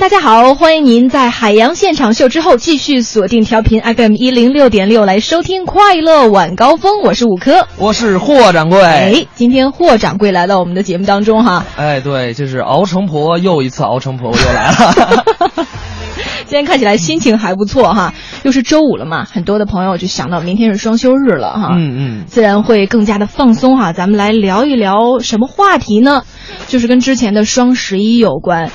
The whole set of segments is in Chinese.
大家好！欢迎您在海洋现场秀之后继续锁定调频 FM 一零六点六来收听《快乐晚高峰》，我是五科，我是霍掌柜。哎，今天霍掌柜来到我们的节目当中哈。哎，对，就是熬成婆又一次熬成婆，我又来了。今天看起来心情还不错哈，又是周五了嘛，很多的朋友就想到明天是双休日了哈，嗯嗯，自然会更加的放松哈。咱们来聊一聊什么话题呢？就是跟之前的双十一有关。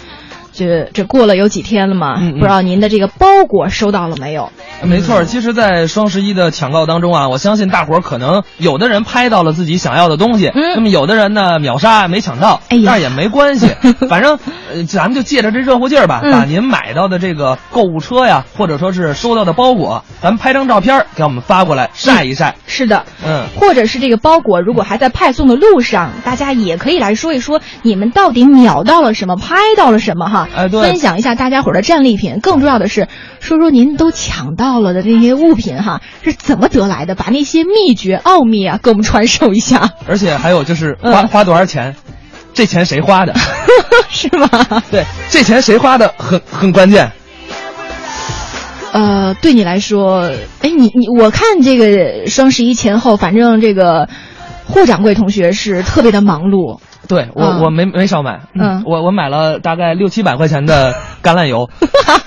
这这过了有几天了嘛？嗯嗯不知道您的这个包裹收到了没有？没错，其实，在双十一的抢购当中啊，我相信大伙儿可能有的人拍到了自己想要的东西，嗯那么有的人呢秒杀没抢到，哎呀但也没关系，反正呃，咱们就借着这热乎劲儿吧，嗯把您买到的这个购物车呀，或者说是收到的包裹，咱们拍张照片给我们发过来晒一晒。是的，嗯，或者是这个包裹如果还在派送的路上，大家也可以来说一说你们到底秒到了什么，拍到了什么哈？哎对分享一下大家伙儿的战利品。更重要的是，说说您都抢到了的这些物品哈是怎么得来的，把那些秘诀奥秘啊给我们传授一下，而且还有就是花、嗯花多少钱，这钱谁花的？是吗？对，这钱谁花的很很关键。呃，对你来说，哎，你你我看这个双十一前后，反正这个霍掌柜同学是特别的忙碌。对我、嗯我没没少买，嗯我我买了大概六七百块钱的橄榄油，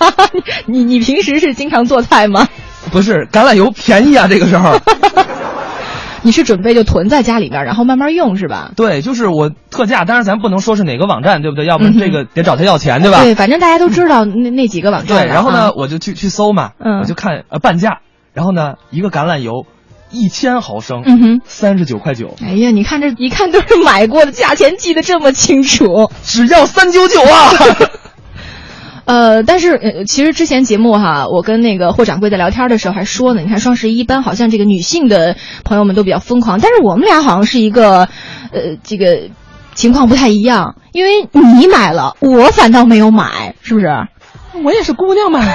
你你平时是经常做菜吗？不是橄榄油便宜啊，这个时候，你是准备就囤在家里边，然后慢慢用是吧？对，就是我特价，当然咱不能说是哪个网站，对不对？要不这个得找他要钱，对吧？对，反正大家都知道那那几个网站对，然后呢啊，我就去去搜嘛，嗯我就看呃半价，然后呢一个橄榄油一千毫升，嗯哼。三十九块九，哎呀，你看这一看都是买过的，价钱记得这么清楚。只要三九九啊！呃，但是呃，其实之前节目哈，我跟那个霍掌柜在聊天的时候还说呢，你看双十一一般好像这个女性的朋友们都比较疯狂，但是我们俩好像是一个，呃，这个情况不太一样，因为你买了，我反倒没有买，是不是？我也是姑娘嘛。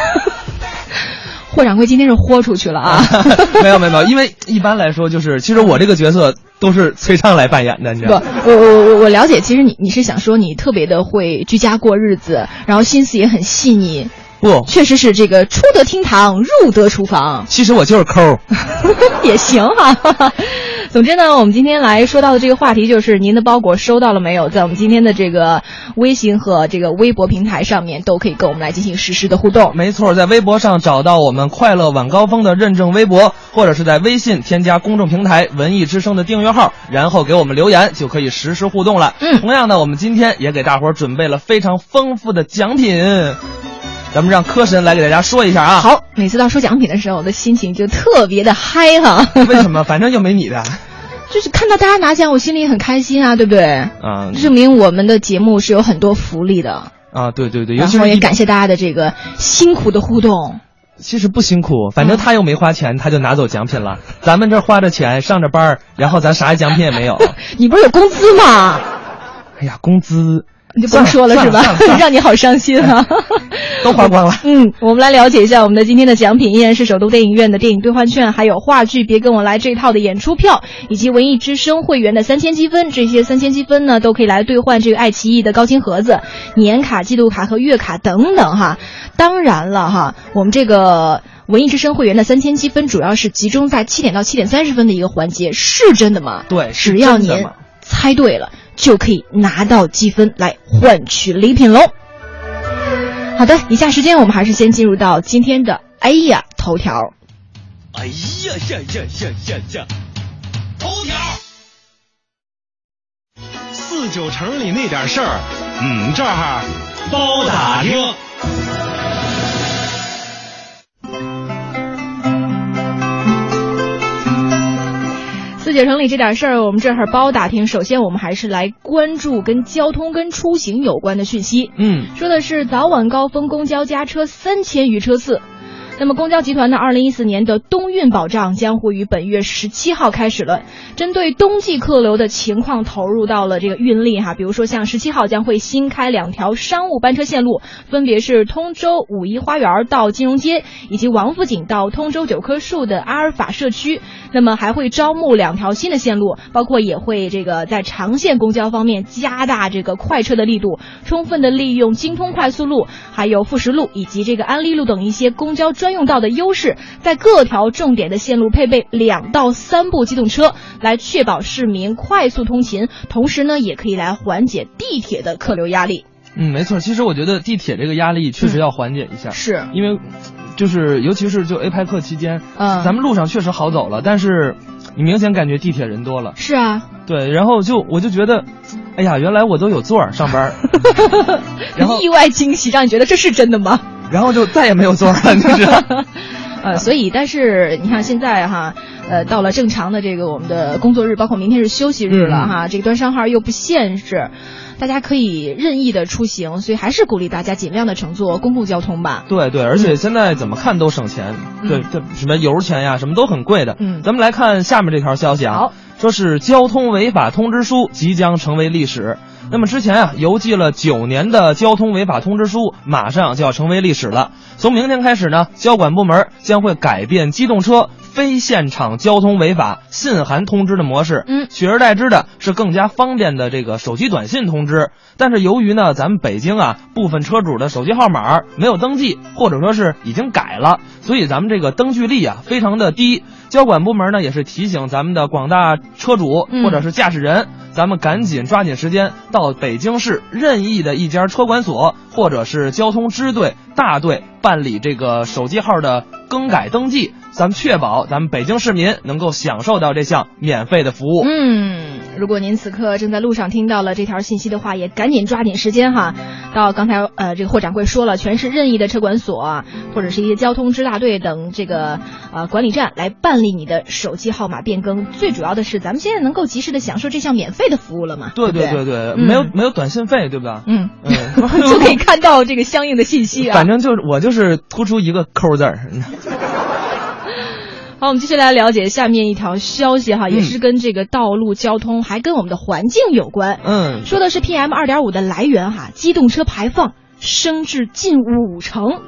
霍掌柜今天是豁出去了啊！没有没有没有，因为一般来说就是，其实我这个角色都是崔畅来扮演的，你知不，道我。我我我了解，其实你你是想说你特别的会居家过日子，然后心思也很细腻，不，确实是这个出得厅堂，入得厨房，其实我就是抠。也行哈。总之呢，我们今天来说到的这个话题就是您的包裹收到了没有？在我们今天的这个微信和这个微博平台上面，都可以跟我们来进行实时的互动。没错，在微博上找到我们“快乐晚高峰”的认证微博，或者是在微信添加公众平台“文艺之声”的订阅号，然后给我们留言，就可以实时互动了。嗯同样呢，我们今天也给大伙儿准备了非常丰富的奖品，咱们让科神来给大家说一下啊。，好，每次到说奖品的时候，我的心情就特别的嗨哈。为什么？反正又没你的。就是看到大家拿奖，我心里很开心啊，对不对？啊证明我们的节目是有很多福利的。啊，对对对，尤然后也其是一感谢大家的这个辛苦的互动。其实不辛苦，反正嗯他又没花钱，他就拿走奖品了。咱们这花着钱上着班儿，然后咱啥奖品也没有。你不是有工资吗？哎呀，工资你就不用说了是吧让你好伤心啊！都花光了。嗯，我们来了解一下我们的今天的奖品，依然是首都电影院的电影兑换券，还有话剧《别跟我来》这套的演出票，以及文艺之声会员的三千积分。这些三千积分呢，都可以来兑换这个爱奇艺的高清盒子、年卡、季度卡和月卡等等哈。当然了哈，我们这个。文艺之声会员的三千积分主要是集中在七点到七点三十分的一个环节，是真的吗？对只要您猜对了，就可以拿到积分来换取礼品喽。好的，以下时间我们还是先进入到今天的哎呀头条。哎呀呀呀呀呀呀！头条，四九城里那点事儿，嗯，这儿包打听。四九城里这点事儿，我们这会儿包打听。首先，我们还是来关注跟交通、跟出行有关的讯息。嗯，说的是早晚高峰公交加车三千余车次。那么公交集团呢，二零一四年的冬运保障将会于本月十七号开始了，针对冬季客流的情况投入到了这个运力哈，比如说像十七号将会新开两条商务班车线路，分别是通州五一花园到金融街，以及王府井到通州九棵树的阿尔法社区。那么还会招募两条新的线路，包括也会这个在长线公交方面加大这个快车的力度，充分的利用京通快速路、还有富实路以及这个安利路等一些公交专用道的优势，在各条重点的线路配备两到三部机动车，来确保市民快速通勤，同时呢，也可以来缓解地铁的客流压力。嗯，没错。其实我觉得地铁这个压力确实要缓解一下，是因为就是尤其是就 A 派克期间，嗯咱们路上确实好走了，但是你明显感觉地铁人多了。是啊，对，然后就我就觉得，哎呀，原来我都有座儿上班儿，然后意外惊喜，让你觉得这是真的吗？然后就再也没有座儿了，就是。呃，所以，但是你看现在哈，呃，到了正常的这个我们的工作日，包括明天是休息日了嗯哈，这个端商号又不限制，大家可以任意的出行，所以还是鼓励大家尽量的乘坐公共交通吧。对对，而且现在怎么看都省钱，嗯对，这什么油钱呀，什么都很贵的。嗯咱们来看下面这条消息啊，好说是交通违法通知书即将成为历史。那么之前啊，邮寄了九年的交通违法通知书，马上就要成为历史了。从明天开始呢，交管部门将会改变机动车非现场交通违法信函通知的模式，嗯取而代之的是更加方便的这个手机短信通知。但是由于呢，咱们北京啊部分车主的手机号码没有登记，或者说是已经改了，所以咱们这个登记率啊非常的低。交管部门呢也是提醒咱们的广大车主嗯或者是驾驶人，咱们赶紧抓紧时间到北京市任意的一家车管所或者是交通支队大队办理这个手机号的更改登记，咱们确保咱们北京市民能够享受到这项免费的服务。嗯，如果您此刻正在路上听到了这条信息的话，也赶紧抓紧时间哈，到刚才呃这个霍掌柜说了，全市任意的车管所啊，或者是一些交通支大队等这个呃管理站来办理你的手机号码变更。最主要的是，咱们现在能够及时的享受这项免费的服务了嘛？对对对对，嗯没有没有短信费，对吧？嗯，嗯，就可以看到这个相应的信息啊。反正就是我就是突出一个抠字儿。好，我们接下来了解下面一条消息哈，也嗯是跟这个道路交通，还跟我们的环境有关。嗯，说的是 PM 二点五的来源哈，机动车排放升至近五成。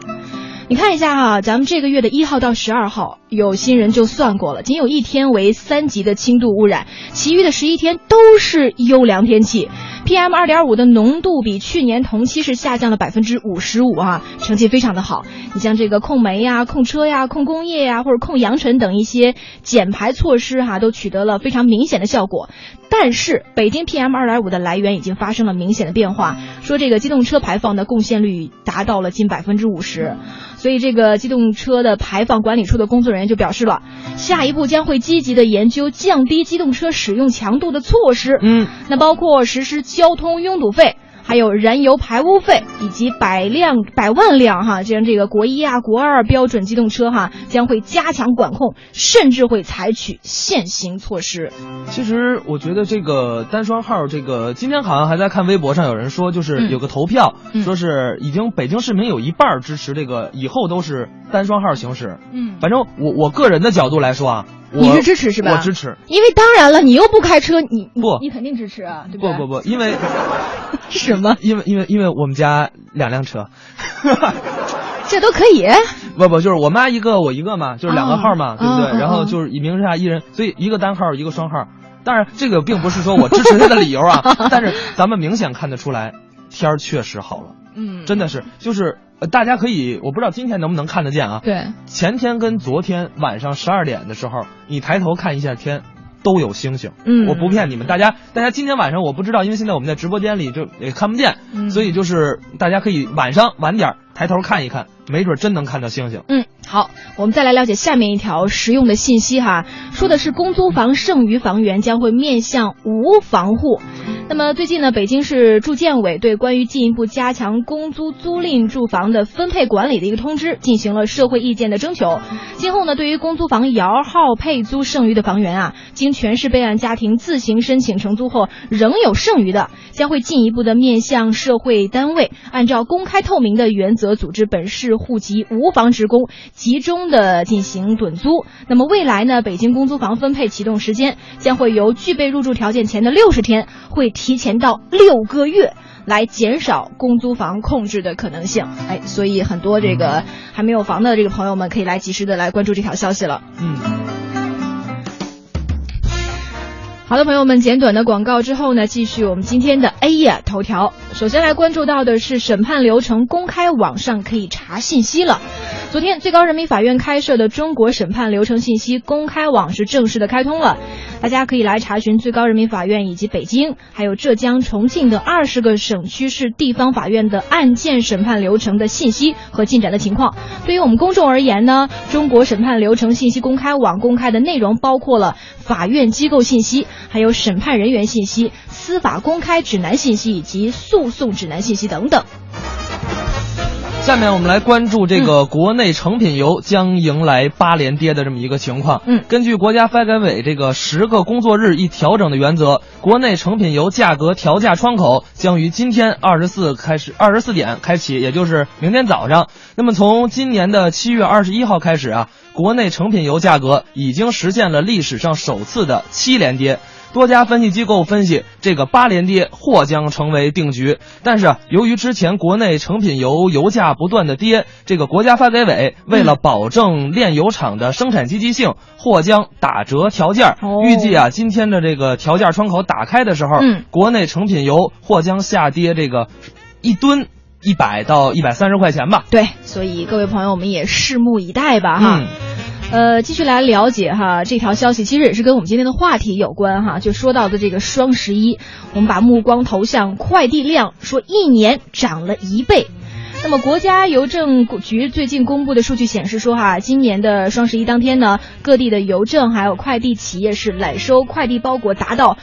你看一下哈，咱们这个月的一号到十二号，有新人就算过了，仅有一天为三级的轻度污染，其余的十一天都是优良天气。PM 二点五的浓度比去年同期是下降了百分之五十五啊，成绩非常的好。你像这个控煤呀、控车呀、控工业呀，或者控扬尘等一些减排措施哈、都取得了非常明显的效果。但是北京 PM 二点五的来源已经发生了明显的变化，说这个机动车排放的贡献率达到了近百分之五十，所以这个机动车的排放管理处的工作人员就表示了，下一步将会积极的研究降低机动车使用强度的措施，嗯，那包括实施交通拥堵费。还有燃油排污费，以及百辆、百万辆哈，这样这个国一啊、国二标准机动车哈，将会加强管控，甚至会采取限行措施。其实我觉得这个单双号，这个今天好像还在看微博上有人说，就是嗯有个投票，嗯说是已经北京市民有一半支持这个以后都是单双号行驶。嗯反正我我个人的角度来说啊，我你是支持是吧我支持。因为当然了，你又不开车，你你不你肯定支持啊，对对？不不不，因为 什么？因为因为因为我们家两辆车，这都可以？不不就是我妈一个我一个嘛，就是两个号嘛，哦对不对？然后就是以名下一人，所以一个单号一个双号。当然，这个并不是说我支持他的理由啊，但是咱们明显看得出来，天儿确实好了，嗯，真的是，就是呃，大家可以，我不知道今天能不能看得见啊。对，前天跟昨天晚上十二点的时候，你抬头看一下天，都有星星。嗯我不骗你们，大家大家今天晚上我不知道，因为现在我们在直播间里就也看不见，嗯所以就是大家可以晚上晚点抬头看一看，没准真能看到星星。嗯，好，我们再来了解下面一条实用的信息哈，说的是公租房剩余房源将会面向无房户。那么最近呢，北京市住建委对关于进一步加强公租租赁住房的分配管理的一个通知进行了社会意见的征求。今后呢，对于公租房摇号配租剩余的房源啊，经全市备案家庭自行申请承租后仍有剩余的，将会进一步的面向社会单位，按照公开透明的原则组织本市制户籍、无房职工集中的进行趸租。那么未来呢，北京公租房分配启动时间将会由具备入住条件前的六十天，会提前到六个月。来减少公租房控制的可能性，哎，所以很多这个还没有房的这个朋友们可以来及时的来关注这条消息了。嗯，好的，朋友们，简短的广告之后呢，继续我们今天的 A 呀头条。首先来关注到的是审判流程公开，网上可以查信息了。昨天，最高人民法院开设的中国审判流程信息公开网是正式的开通了，大家可以来查询最高人民法院以及北京、还有浙江、重庆的二十个省区市地方法院的案件审判流程的信息和进展的情况。对于我们公众而言呢，中国审判流程信息公开网公开的内容包括了法院机构信息，还有审判人员信息、司法公开指南信息以及诉讼指南信息等等。下面我们来关注这个国内成品油将迎来八连跌的这么一个情况。嗯，根据国家发改委这个十个工作日一调整的原则，国内成品油价格调价窗口将于今天二十四开始二十四点开启，也就是明天早上。那么从今年的七月二十一号开始啊，国内成品油价格已经实现了历史上首次的七连跌。多家分析机构分析，这个八连跌或将成为定局。但是，由于之前国内成品油油价不断的跌，这个国家发改委为了保证炼油厂的生产积极性，或将打折调价。预计啊，今天的这个调价窗口打开的时候，嗯，国内成品油或将下跌这个一吨一百到一百三十块钱吧。对，所以各位朋友，我们也拭目以待吧，哈。嗯呃，继续来了解哈这条消息，其实也是跟我们今天的话题有关哈。就说到的这个双十一，我们把目光投向快递量，说一年涨了一倍。那么，国家邮政局最近公布的数据显示说哈，今年的双十一当天呢，各地的邮政还有快递企业是揽收快递包裹达到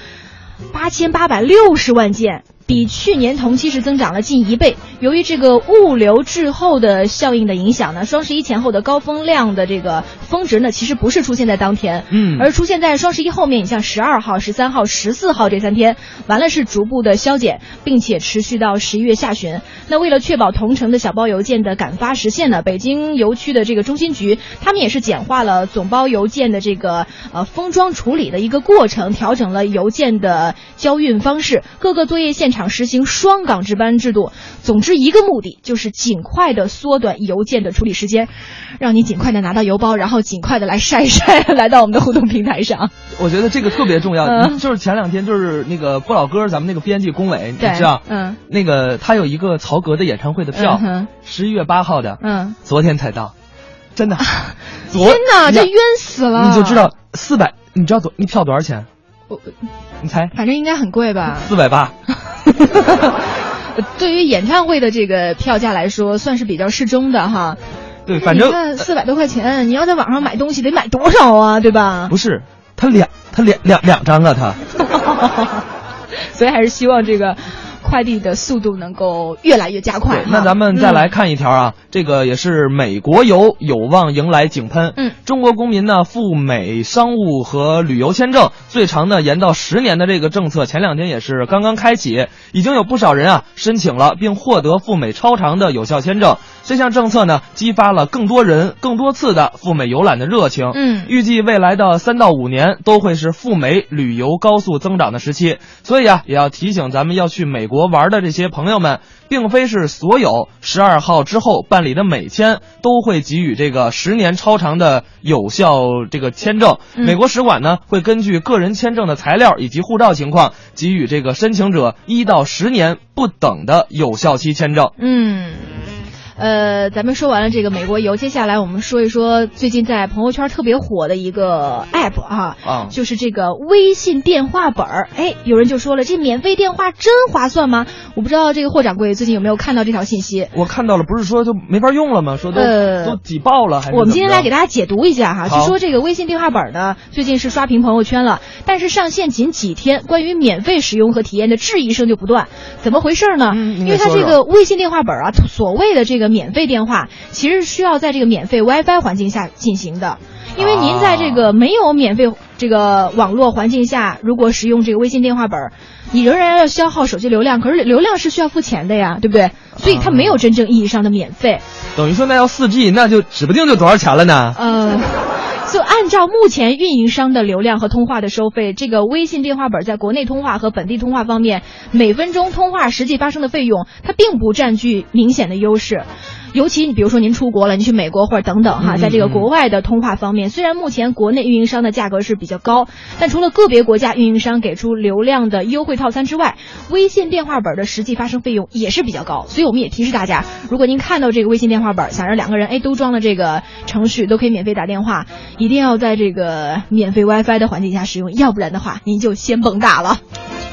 八千八百六十万件。比去年同期是增长了近一倍。由于这个物流滞后的效应的影响呢，双十一前后的高峰量的这个峰值呢，其实不是出现在当天，嗯而出现在双十一后面。你像十二号、十三号、十四号这三天，完了是逐步的消减，并且持续到十一月下旬。那为了确保同城的小包邮件的赶发实现呢，北京邮区的这个中心局，他们也是简化了总包邮件的这个呃封装处理的一个过程，调整了邮件的交运方式，各个作业现场实行双岗值班制度。总之，一个目的就是尽快的缩短邮件的处理时间，让你尽快的拿到邮包，然后尽快的来晒一晒，来到我们的互动平台上。我觉得这个特别重要。嗯就是前两天，就是那个不老哥，咱们那个编辑龚伟，你知道，嗯那个他有一个曹格的演唱会的票十一月八号的，嗯，昨天才到，真的，昨天哪，这冤死了！你就知道四百，你知道多那票多少钱？我，你猜？反正应该很贵吧？四百八。对于演唱会的这个票价来说，算是比较适中的哈。对，反正呃四百多块钱，你要在网上买东西得买多少啊？对吧？不是他两他两两两张啊，他 所以还是希望这个快递的速度能够越来越加快。那咱们再来嗯看一条啊，这个也是美国游有望迎来井喷。嗯，中国公民呢赴美商务和旅游签证最长呢延到十年的这个政策，前两天也是刚刚开启，已经有不少人啊申请了，并获得赴美超长的有效签证。这项政策呢，激发了更多人、更多次的赴美游览的热情。嗯预计未来的三到五年都会是赴美旅游高速增长的时期。所以啊，也要提醒咱们要去美国玩的这些朋友们，并非是所有十二号之后办理的美签都会给予这个十年超长的有效这个签证。嗯美国使馆呢会根据个人签证的材料以及护照情况，给予这个申请者一到十年不等的有效期签证。嗯。呃，咱们说完了这个美国游，接下来我们说一说最近在朋友圈特别火的一个 app 啊，啊就是这个微信电话本儿。哎，有人就说了，这免费电话真划算吗？我不知道这个霍掌柜最近有没有看到这条信息。我看到了，不是说就没法用了吗？说都、呃都挤爆了，还是我们今天来给大家解读一下哈，好据说这个微信电话本呢，最近是刷屏朋友圈了，但是上线仅几天，关于免费使用和体验的质疑声就不断。怎么回事呢？因为它这个微信电话本啊，所谓的这个免费电话，其实需要在这个免费 WiFi 环境下进行的。因为您在这个没有免费这个网络环境下，如果使用这个微信电话本，你仍然要消耗手机流量，可是流量是需要付钱的呀，对不对？所以它没有真正意义上的免费。等于说那要四 G，那就指不定就多少钱了呢。呃。就按照目前运营商的流量和通话的收费，这个微信电话本在国内通话和本地通话方面，每分钟通话实际发生的费用，它并不占据明显的优势。尤其你比如说您出国了，您去美国或者等等哈，在这个国外的通话方面，虽然目前国内运营商的价格是比较高，但除了个别国家运营商给出流量的优惠套餐之外，微信电话本的实际发生费用也是比较高。所以我们也提示大家，如果您看到这个微信电话本，想让两个人哎都装了这个程序，都可以免费打电话，一定要在这个免费 WiFi 的环境下使用，要不然的话您就先甭打了。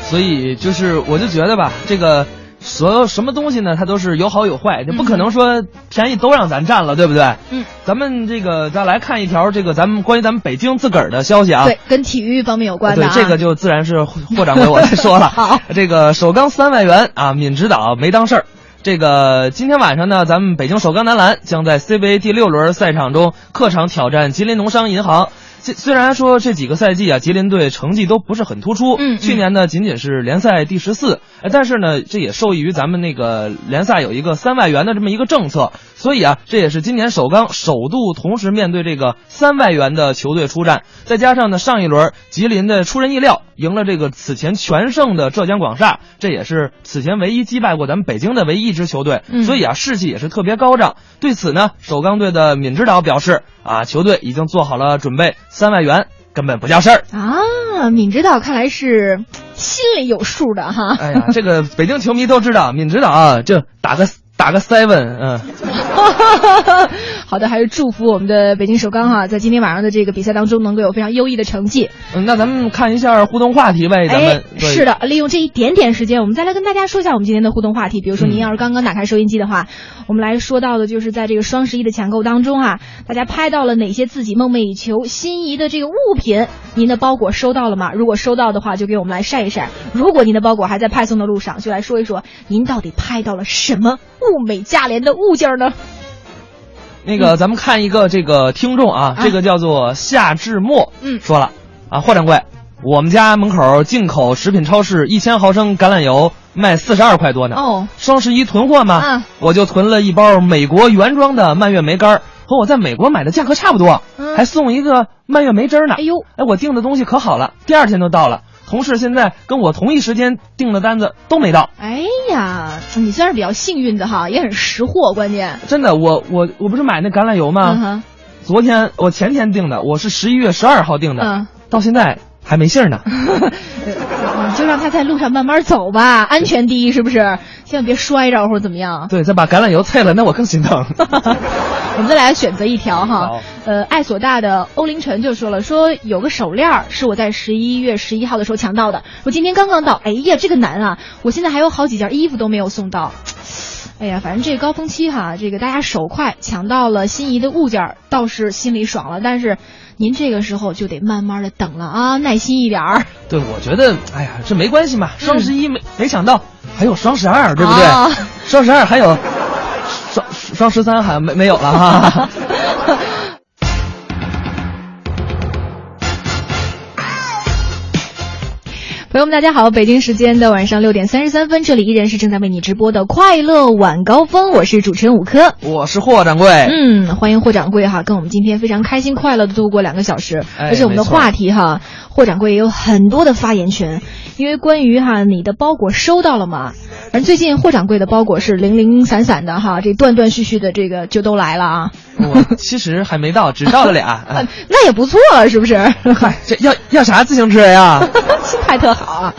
所以就是我就觉得吧，这个。所有什么东西呢？它都是有好有坏，就不可能说便宜都让咱占了，对不对？嗯，咱们这个再来看一条这个咱们关于咱们北京自个儿的消息啊。对，跟体育方面有关的。对，这个就自然是霍掌柜我来说了。好，这个首钢三万元啊，闵指导没当事儿。这个今天晚上呢，咱们北京首钢男篮将在 CBA 第六轮赛场中客场挑战吉林农商银行。虽然说这几个赛季啊，吉林队成绩都不是很突出，嗯，去年呢仅仅是联赛第十四，但是呢，这也受益于咱们那个联赛有一个三外援的这么一个政策，所以啊，这也是今年首钢首度同时面对这个三外援的球队出战，再加上呢上一轮吉林的出人意料赢了这个此前全胜的浙江广厦，这也是此前唯一击败过咱们北京的唯一一支球队，所以啊士气也是特别高涨。对此呢，首钢队的闵指导表示啊，球队已经做好了准备。三万元根本不叫事儿啊！闵指导看来是心里有数的哈。哎呀，这个北京球迷都知道，闵指导啊，就打个。打个 seven，嗯，好的，还是祝福我们的北京首钢哈，在今天晚上的这个比赛当中能够有非常优异的成绩。嗯，那咱们看一下互动话题呗，咱们是的，利用这一点点时间，我们再来跟大家说一下我们今天的互动话题。比如说，您要是刚刚打开收音机的话，我们来说到的就是在这个双十一的抢购当中哈，大家拍到了哪些自己梦寐以求、心仪的这个物品？您的包裹收到了吗？如果收到的话，就给我们来晒一晒；如果您的包裹还在派送的路上，就来说一说您到底拍到了什么。物美价廉的物件呢？那个，咱们看一个这个听众啊，这个叫做夏志墨，嗯，说了啊，霍掌柜，我们家门口进口食品超市一千毫升橄榄油卖四十二块多呢。哦，双十一囤货嘛，嗯，我就囤了一包美国原装的蔓越莓干，和我在美国买的价格差不多，还送一个蔓越莓汁呢。哎呦，哎，我订的东西可好了，第二天就到了。同事现在跟我同一时间订的单子都没到。哎呀，你算是比较幸运的哈，也很识货。关键真的，我我我不是买那橄榄油吗？昨天我前天订的，我是十一月十二号订的，到现在还没信儿呢。你就让他在路上慢慢走吧，安全第一，是不是？千万别摔着或者怎么样。对，再把橄榄油菜了，那我更心疼。我们再来选择一条哈，呃，爱索大的欧凌晨就说了，说有个手链是我在十一月十一号的时候抢到的，我今天刚刚到，哎呀，这个难啊！我现在还有好几件衣服都没有送到，哎呀，反正这个高峰期哈，这个大家手快抢到了心仪的物件，倒是心里爽了，但是您这个时候就得慢慢的等了啊，耐心一点儿。对，我觉得，哎呀，这没关系嘛，双十一没没想到，还有双十二，对不对？双十二还有。双双十三还没没有了哈。朋友们，大家好！北京时间的晚上六点三十三分，这里依然是正在为你直播的快乐晚高峰，我是主持人五科，我是霍掌柜。嗯，欢迎霍掌柜哈，跟我们今天非常开心快乐的度过两个小时，而且我们的话题哈，霍掌柜也有很多的发言权，因为关于哈你的包裹收到了吗？而最近霍掌柜的包裹是零零散散的哈，这断断续续的这个就都来了啊。我其实还没到，只到了俩，那也不错，是不是？嗨，这要要啥自行车呀？太特好。啊，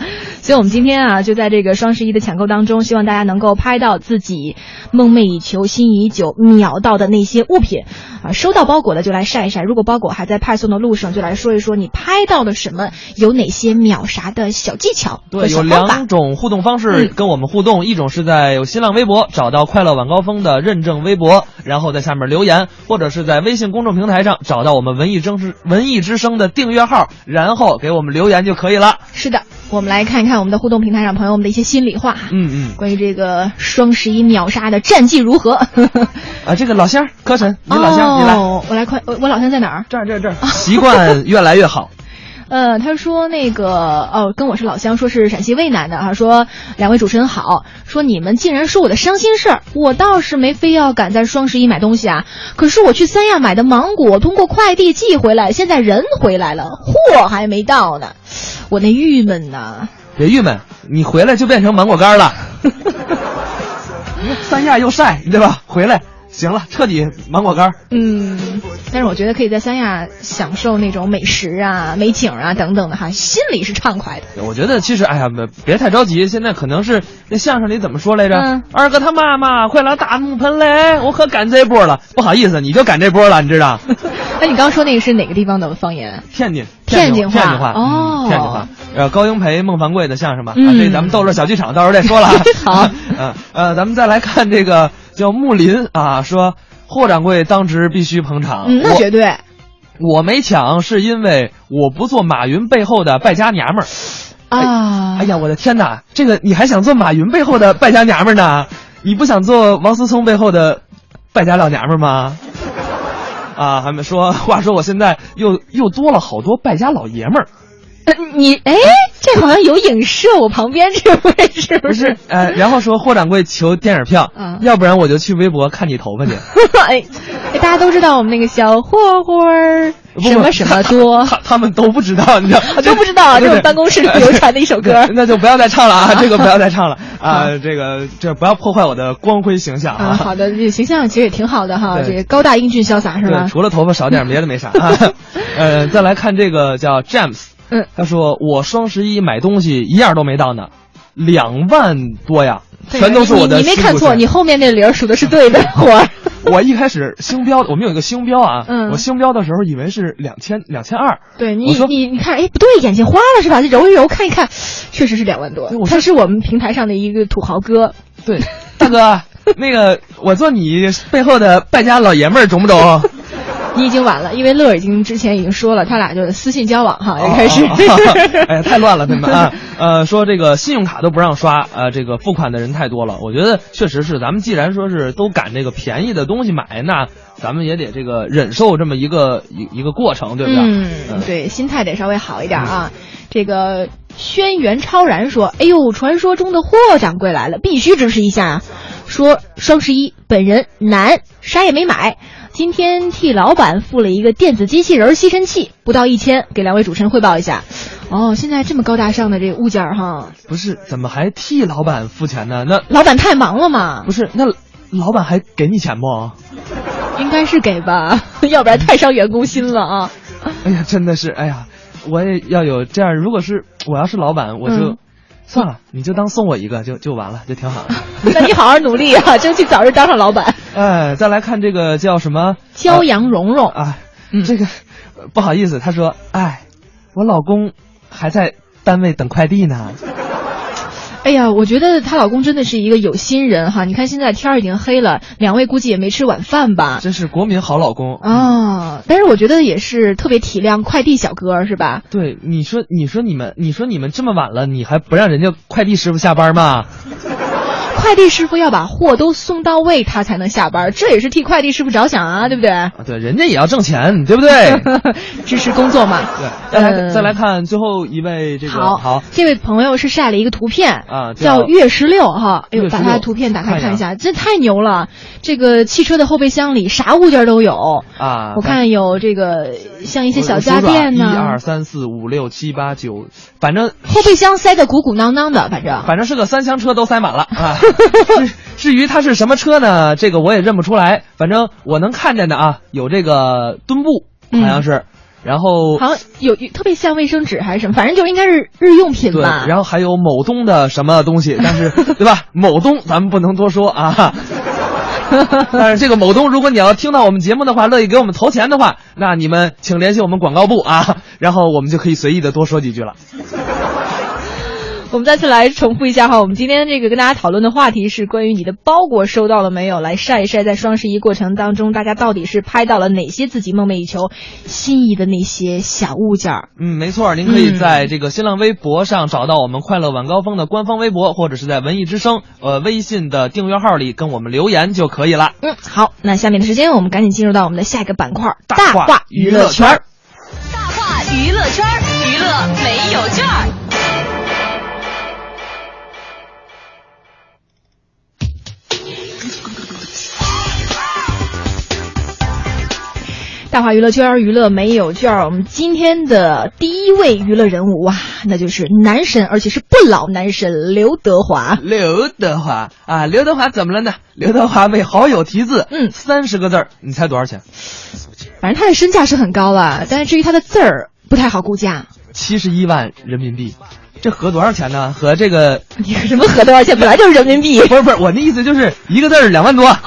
所以我们今天啊，就在这个双十一的抢购当中，希望大家能够拍到自己梦寐以求、心仪已久、秒到的那些物品啊。收到包裹的就来晒一晒，如果包裹还在派送的路上，就来说一说你拍到了什么，有哪些秒杀的小技巧。对，有两种互动方式跟我们互动，一种是在有新浪微博找到“快乐晚高峰”的认证微博，然后在下面留言，或者是在微信公众平台上找到我们“文艺之声”文艺之声的订阅号，然后给我们留言就可以了。是的。我们来看一看我们的互动平台上朋友们的一些心里话。嗯嗯，关于这个双十一秒杀的战绩如何？啊，这个老乡柯晨，你老乡，你来，我来快，我我老乡在哪儿？这儿这儿这儿，习惯越来越好。呃，他说那个哦，跟我是老乡，说是陕西渭南的哈，说两位主持人好，说你们竟然说我的伤心事儿，我倒是没非要赶在双十一买东西啊，可是我去三亚买的芒果通过快递寄回来，现在人回来了，货还没到呢，我那郁闷呐。别郁闷，你回来就变成芒果干了。三亚又晒，对吧？回来。行了，彻底芒果干。嗯，但是我觉得可以在三亚享受那种美食啊、美景啊等等的哈，心里是畅快的。我觉得其实，哎呀，别太着急。现在可能是那相声里怎么说来着？嗯、二哥他妈妈快来大木盆嘞，我可赶这波了。不好意思，你就赶这波了，你知道？那你刚刚说那个是哪个地方的方言？天津，天津话，天津话哦，天津话。呃，高英培、孟凡贵的相声吧，嗯、啊，这咱们逗乐小剧场到时候再说了。好，嗯呃，咱们再来看这个叫木林啊，说。霍掌柜当值必须捧场，嗯，那绝对。我没抢是因为我不做马云背后的败家娘们儿啊！哎呀，我的天哪，这个你还想做马云背后的败家娘们儿呢？你不想做王思聪背后的败家老娘们儿吗？啊，还没说，话说我现在又又多了好多败家老爷们儿。呃，你哎，这好像有影射我旁边这位是不是？呃，然后说霍掌柜求电影票，嗯、要不然我就去微博看你头发去。哎，哎，大家都知道我们那个小霍霍儿什么什么多，他他们都不知道，你知道 都不知道啊，这是办公室里流传的一首歌。那就不要再唱了啊，这个不要再唱了啊，这个这不要破坏我的光辉形象啊。好的，这形象其实也挺好的哈，这个高大英俊潇洒是吧？除了头发少点，别的没啥啊。呃，再来看这个叫 James。嗯，他说我双十一买东西一样都没到呢，两万多呀，全都是我的。你没看错，你后面那零数的是对的，我我一开始星标，我们有一个星标啊，嗯，我星标的时候以为是两千两千二。对你你你看，哎，不对，眼睛花了是吧？揉一揉看一看，确实是两万多。他是我们平台上的一个土豪哥。对，大哥，那个我做你背后的败家老爷们儿中不中？你已经晚了，因为乐已经之前已经说了，他俩就私信交往哈，也开始。哎呀，太乱了，对吗？啊，呃，说这个信用卡都不让刷，呃，这个付款的人太多了。我觉得确实是，咱们既然说是都赶这个便宜的东西买，那咱们也得这个忍受这么一个一一个过程，对不对？嗯，对，心态得稍微好一点啊。这个轩辕超然说：“哎呦，传说中的霍掌柜来了，必须支持一下啊！”说双十一，本人男，啥也没买。今天替老板付了一个电子机器人吸尘器，不到一千，给两位主持人汇报一下。哦，现在这么高大上的这个物件哈，不是怎么还替老板付钱呢？那老板太忙了嘛？不是，那老板还给你钱不？应该是给吧，要不然太伤员工心了啊！哎呀，真的是，哎呀，我也要有这样。如果是我要是老板，我就。嗯算了，你就当送我一个就就完了，就挺好的。那你好好努力啊，争取早日当上老板。哎，再来看这个叫什么？骄阳蓉蓉啊，这个不好意思，他说，哎，我老公还在单位等快递呢。哎呀，我觉得她老公真的是一个有心人哈！你看现在天儿已经黑了，两位估计也没吃晚饭吧？真是国民好老公啊！但是我觉得也是特别体谅快递小哥，是吧？对，你说，你说你们，你说你们这么晚了，你还不让人家快递师傅下班吗？快递师傅要把货都送到位，他才能下班，这也是替快递师傅着想啊，对不对？啊，对，人家也要挣钱，对不对？支持工作嘛。对，再来、呃、再来看最后一位这个好，好，这位朋友是晒了一个图片啊，叫月十六哈，哎呦，把他的图片打开看一下，这太牛了！这个汽车的后备箱里啥物件都有啊，我看有这个像一些小家电呢，一二三四五六七八九，反正后备箱塞得鼓鼓囊囊的，反正反正是个三厢车都塞满了啊。至至于它是什么车呢？这个我也认不出来。反正我能看见的啊，有这个墩布，好像是，嗯、然后好像有特别像卫生纸还是什么，反正就应该是日用品吧。然后还有某东的什么东西，但是 对吧？某东咱们不能多说啊。但是这个某东，如果你要听到我们节目的话，乐意给我们投钱的话，那你们请联系我们广告部啊，然后我们就可以随意的多说几句了。我们再次来重复一下哈，我们今天这个跟大家讨论的话题是关于你的包裹收到了没有？来晒一晒，在双十一过程当中，大家到底是拍到了哪些自己梦寐以求、心仪的那些小物件儿？嗯，没错，您可以在这个新浪微博上找到我们快乐晚高峰的官方微博，或者是在文艺之声呃微信的订阅号里跟我们留言就可以了。嗯，好，那下面的时间我们赶紧进入到我们的下一个板块——大话娱乐圈。大话娱乐圈，娱乐没有券大话娱乐圈，娱乐没有券儿。我们今天的第一位娱乐人物哇，那就是男神，而且是不老男神刘德华。刘德华啊，刘德华怎么了呢？刘德华为好友题字，嗯三十个字儿，你猜多少钱？反正他的身价是很高了，但是至于他的字儿不太好估价。七十一万人民币，这合多少钱呢？和这个你 什么合多少钱？本来就是人民币。不是不是，我的意思就是一个字儿两万多，啊，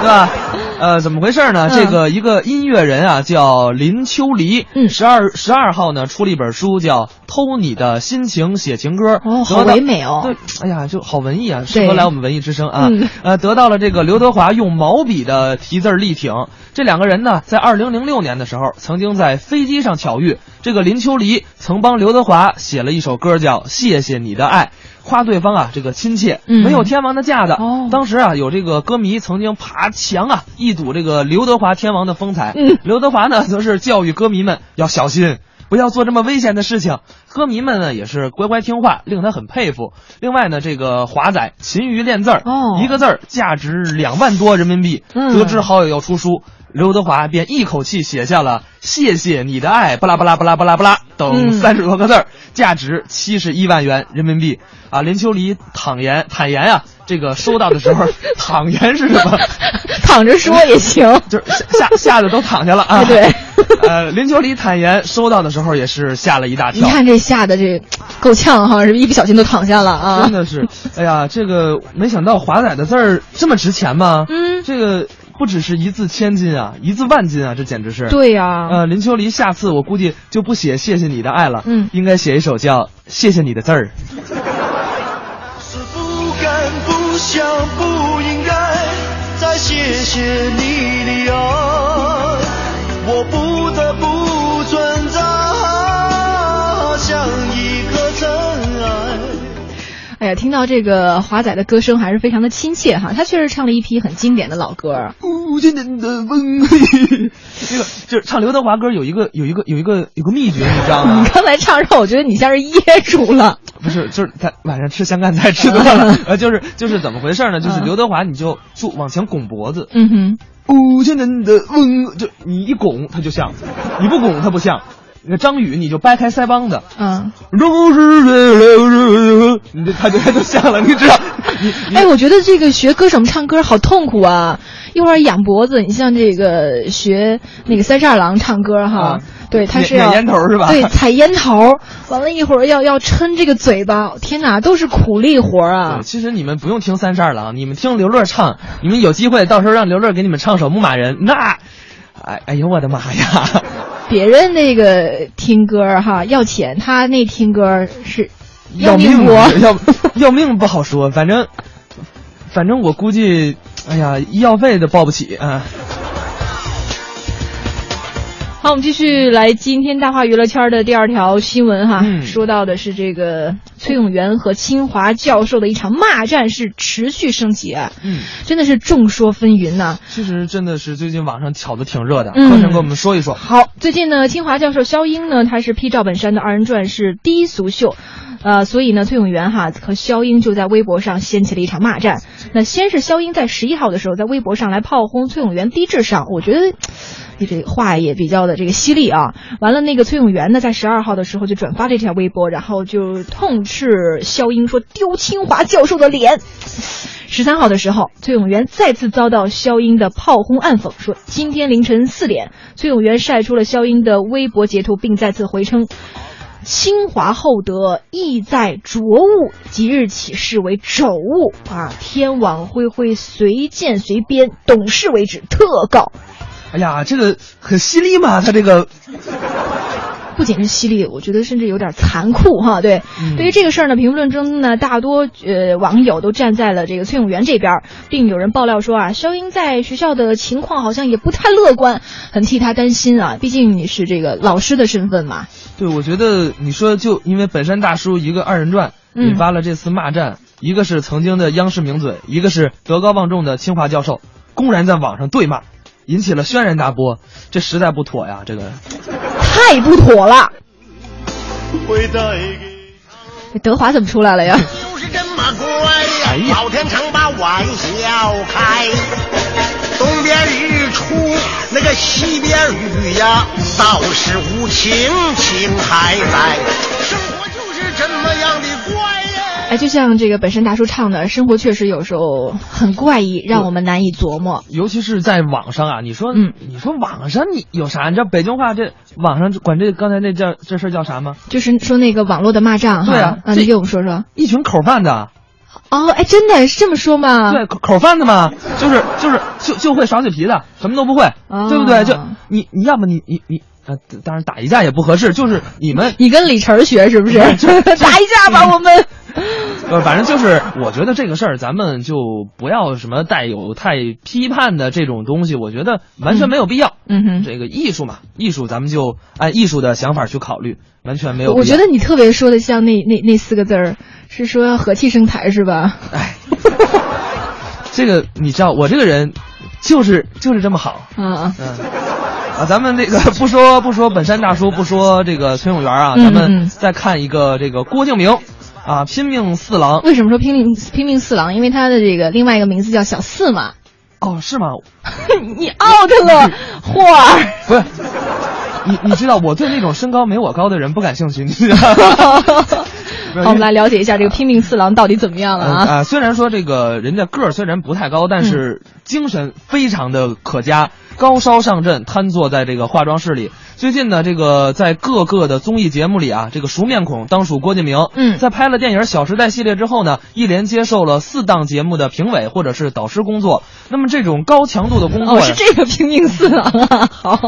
对吧？呃，怎么回事呢？嗯这个一个音乐人啊，叫林秋离，嗯十二十二号呢出了一本书，叫《偷你的心情写情歌》，哦好得到唯美哦对，哎呀，就好文艺啊，适合来我们文艺之声啊。嗯呃，得到了这个刘德华用毛笔的题字儿力挺。这两个人呢，在二零零六年的时候，曾经在飞机上巧遇。这个林秋离曾帮刘德华写了一首歌，叫《谢谢你的爱》，夸对方啊这个亲切，嗯没有天王的架子。哦当时啊，有这个歌迷曾经爬墙啊，一睹这个刘德华天王的风采。嗯刘德华呢，则是教育歌迷们要小心。不要做这么危险的事情，歌迷们呢也是乖乖听话，令他很佩服。另外呢，这个华仔勤于练字儿，哦一个字儿价值两万多人民币。嗯得知好友要出书，刘德华便一口气写下了“谢谢你的爱”巴拉巴拉巴拉巴拉巴拉等嗯三十多个字儿，价值七十一万元人民币。啊，林秋离坦言坦言啊，这个收到的时候，坦 言是什么？躺着说也行。就是吓吓吓得都躺下了啊！对，呃，林秋离坦言收到的时候也是吓了一大跳。你看这吓得这够呛哈，是一不小心都躺下了啊？真的是，哎呀，这个没想到华仔的字儿这么值钱吗？嗯这个不只是一字千金啊，一字万金啊，这简直是。对呀、呃，林秋离下次我估计就不写谢谢你的爱了，嗯应该写一首叫谢谢你的字儿。是不敢、不想、不应该再谢谢你哎呀，听到这个华仔的歌声还是非常的亲切哈，他确实唱了一批很经典的老歌。无尽的风，这个就是唱刘德华歌有一个有一个有一个有个秘诀，你知道吗 你？刚才唱让我觉得你像是噎住了。不是，就是他晚上吃香干菜吃多了，呃，就是就是怎么回事呢？就是嗯刘德华，你就就往前拱脖子，嗯哼，无尽的风，就你一拱它就像，你不拱它不像。那张宇，你就掰开腮帮子，嗯，都是月亮，你这他就他就像了，你知道？哎，我觉得这个学歌手们唱歌好痛苦啊！一会儿仰脖子，你像这个学那个三十二郎唱歌哈，啊对，他是要烟头是吧对，踩烟头，完了一会儿要要抻这个嘴巴，天哪，都是苦力活啊对，！其实你们不用听三十二郎，你们听刘乐唱，你们有机会到时候让刘乐给你们唱首《牧马人》，那，哎哎呦我的妈呀！别人那个听歌哈要钱，他那听歌是要命不？要 要命不好说，反正反正我估计，哎呀，医药费都报不起啊。好，我们继续来今天大话娱乐圈的第二条新闻哈，嗯说到的是这个崔永元和清华教授的一场骂战是持续升级啊，嗯，真的是众说纷纭呐、其实真的是最近网上炒的挺热的，嗯柯晨给我们说一说。好，最近呢，清华教授肖英呢，他是批赵本山的二人转是低俗秀，呃，所以呢，崔永元哈和肖英就在微博上掀起了一场骂战。那先是肖英在十一号的时候在微博上来炮轰崔永元低智商，我觉得。这话也比较的这个犀利啊！完了，那个崔永元呢，在十二号的时候就转发这条微博，然后就痛斥肖英说丢清华教授的脸。十三号的时候，崔永元再次遭到肖英的炮轰暗讽，说今天凌晨四点，崔永元晒出了肖英的微博截图，并再次回称。清华厚德，意在浊物，即日起视为肘物啊！天网恢恢，随见随编，懂事为止，特告。哎呀，这个很犀利嘛，他这个不仅是犀利，我觉得甚至有点残酷哈。对，嗯对于这个事儿呢，评论中呢，大多呃网友都站在了这个崔永元这边，并有人爆料说啊，肖英在学校的情况好像也不太乐观，很替他担心啊。毕竟你是这个老师的身份嘛。对，我觉得你说就因为本山大叔一个二人转嗯引发了这次骂战，一个是曾经的央视名嘴，一个是德高望重的清华教授，公然在网上对骂，引起了轩然大波，这实在不妥呀！这个太不妥了。这德华怎么出来了呀？就是这么乖呀，老天常把玩笑开。东边日出，那个西边雨呀，倒是无情，情还在。生活就是这么样的怪呀。哎，就像这个本身大叔唱的，生活确实有时候很怪异，让我们难以琢磨。尤其是在网上啊，你说，嗯你说网上你有啥？你知道北京话这网上管这刚才那叫这事儿叫啥吗？就是说那个网络的骂仗哈，对啊啊，你给我们说说。一群口贩子，哦，哎，真的是这么说吗？对，口口饭的嘛，就是就是就就会耍嘴皮子，什么都不会，哦对不对？就你你要不你你你呃，当然打一架也不合适，就是你们你跟李晨学是不是？打一架吧，我们。呃，反正就是，我觉得这个事儿，咱们就不要什么带有太批判的这种东西，我觉得完全没有必要。嗯哼，这个艺术嘛，艺术咱们就按艺术的想法去考虑，完全没有。我觉得你特别说的像那那那四个字儿，是说要和气生财是吧？哎，这个你知道，我这个人就是就是这么好。嗯，嗯。啊，咱们这个不说不说本山大叔，不说这个崔永元啊，嗯咱嗯们再看一个这个郭敬明，啊，拼命四郎。为什么说拼命拼命四郎？因为他的这个另外一个名字叫小四嘛。哦，是吗？你 out 了，霍儿。不是，你你知道我对那种身高没我高的人不感兴趣，你知道吗？好，我们来了解一下这个拼命四郎到底怎么样了呃啊？啊，虽然说这个人家个儿虽然不太高，但是精神非常的可嘉，高烧上阵，瘫坐在这个化妆室里。最近呢，这个在各个的综艺节目里啊，这个熟面孔当属郭敬明。嗯在拍了电影《小时代》系列之后呢，一连接受了四档节目的评委或者是导师工作。那么这种高强度的工作哦，是这个拼命四郎啊，好，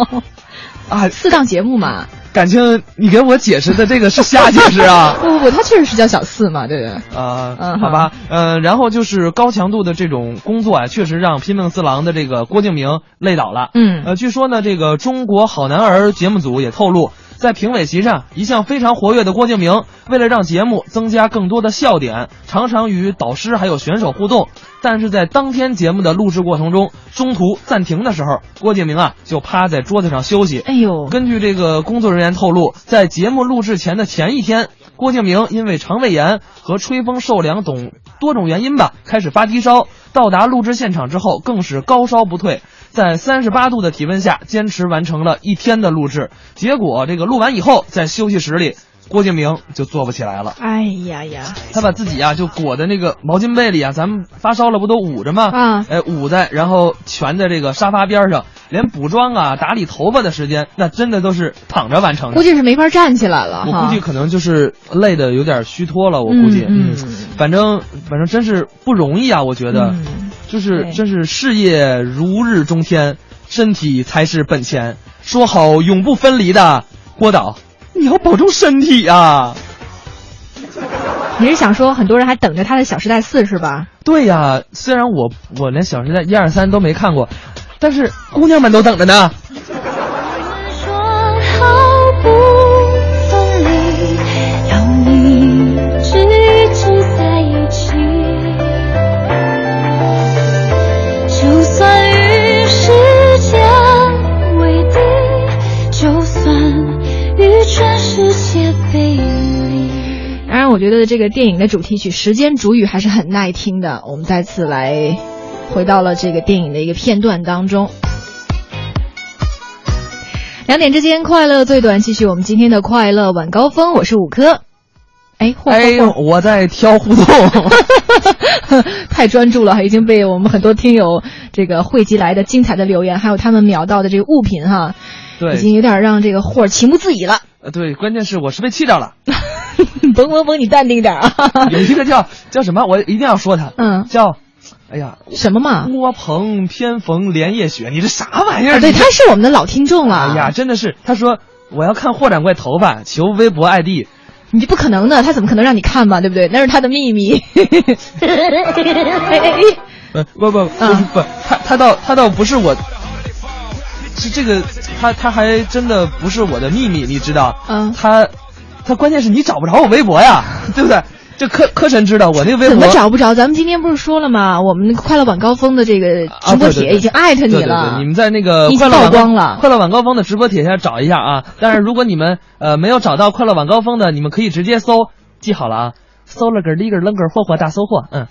啊，四档节目嘛。感情你给我解释的这个是瞎解释啊。不不不，他确实是叫小四嘛，对不对？啊、嗯好吧，呃，然后就是高强度的这种工作啊，确实让拼命四郎的这个郭敬明累倒了。嗯呃，据说呢，这个中国好男儿节目组也透露，在评委席上，一向非常活跃的郭敬明，为了让节目增加更多的笑点，常常与导师还有选手互动。但是在当天节目的录制过程中，中途暂停的时候，郭敬明啊就趴在桌子上休息。哎呦，根据这个工作人员透露，在节目录制前的前一天，郭敬明因为肠胃炎和吹风受凉等多种原因吧，开始发低烧。到达录制现场之后，更是高烧不退，在三十八度的体温下坚持完成了一天的录制。结果这个录完以后，在休息室里，郭敬明就坐不起来了。哎呀呀，他把自己啊就裹在那个毛巾被里啊，咱们发烧了不都捂着吗？啊哎，捂在，然后蜷在这个沙发边上，连补妆啊、打理头发的时间，那真的都是躺着完成的。估计是没法站起来了。我估计可能就是累的有点虚脱了，我估计，嗯嗯反正反正真是不容易啊，我觉得，嗯就是对真是事业如日中天，身体才是本钱。说好永不分离的郭导，你要保重身体啊！你是想说很多人还等着他的《小时代四》是吧？对呀，虽然我我连《小时代》一二三都没看过，但是姑娘们都等着呢。然，我觉得这个电影的主题曲《时间煮雨》还是很耐听的。我们再次来回到了这个电影的一个片段当中。两点之间，快乐最短，继续我们今天的快乐晚高峰。我是五科。哎，霍哎我在挑互动。太专注了，已经被我们很多听友这个汇集来的精彩的留言，还有他们秒到的这个物品哈，对已经有点让这个霍儿情不自已了。呃，对，关键是我是被气着了。甭甭甭，你淡定点啊！有一个叫叫什么，我一定要说他，嗯，叫，哎呀，什么嘛？窝棚偏逢连夜雪，你这啥玩意儿？啊，对，他是我们的老听众了。哎呀，真的是，他说我要看霍掌柜头发，求微博 ID。你不可能的，他怎么可能让你看嘛？对不对？那是他的秘密。不不不嗯不，他他倒他倒不是我，是这个他他还真的不是我的秘密，你知道？嗯他他关键是你找不着我微博呀，对不对？这柯柯晨知道，我那个微博怎么找不着？咱们今天不是说了吗？我们那个快乐晚高峰的这个直播帖已经艾特你对对了。对，你们在那个快乐晚光了快乐晚高峰的直播帖下找一下啊。但是如果你们呃没有找到快乐晚高峰的，你们可以直接搜，记好了啊，搜了个里个楞个霍霍大搜获，嗯。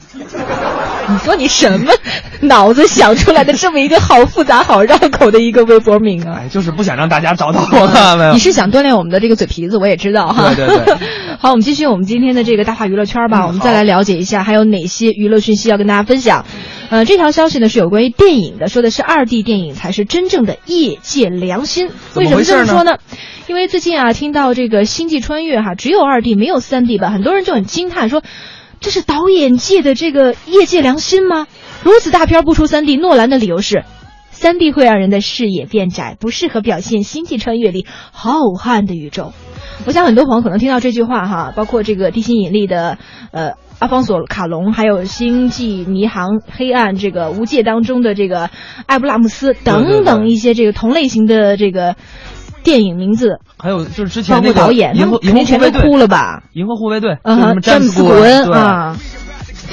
你说你什么 脑子想出来的这么一个好复杂、好绕口的一个微博名啊？哎，就是不想让大家找到我了，没有你。是想锻炼我们的这个嘴皮子，我也知道哈。对对对。好，我们继续我们今天的这个大话娱乐圈吧，嗯我们再来了解一下还有哪些娱乐讯息要跟大家分享。呃，这条消息呢是有关于电影的，说的是二 D 电影才是真正的业界良心。为什么这么说呢？因为最近啊，听到这个《星际穿越》哈，只有二 D 没有三 D 版，很多人就很惊叹说，这是导演界的这个业界良心吗？如此大片不出三 D，诺兰的理由是。三 D 会让人的视野变窄，不适合表现《星际穿越》里浩瀚的宇宙。我想很多朋友可能听到这句话哈，包括这个《地心引力》的呃阿方索卡隆，还有《星际迷航：黑暗》这个无界当中的这个艾布拉姆斯等等一些这个同类型的这个电影名字，还有就是之包前那个括导演，他银河全都哭了吧？银河护卫队，嗯詹姆斯·姆古古恩对啊，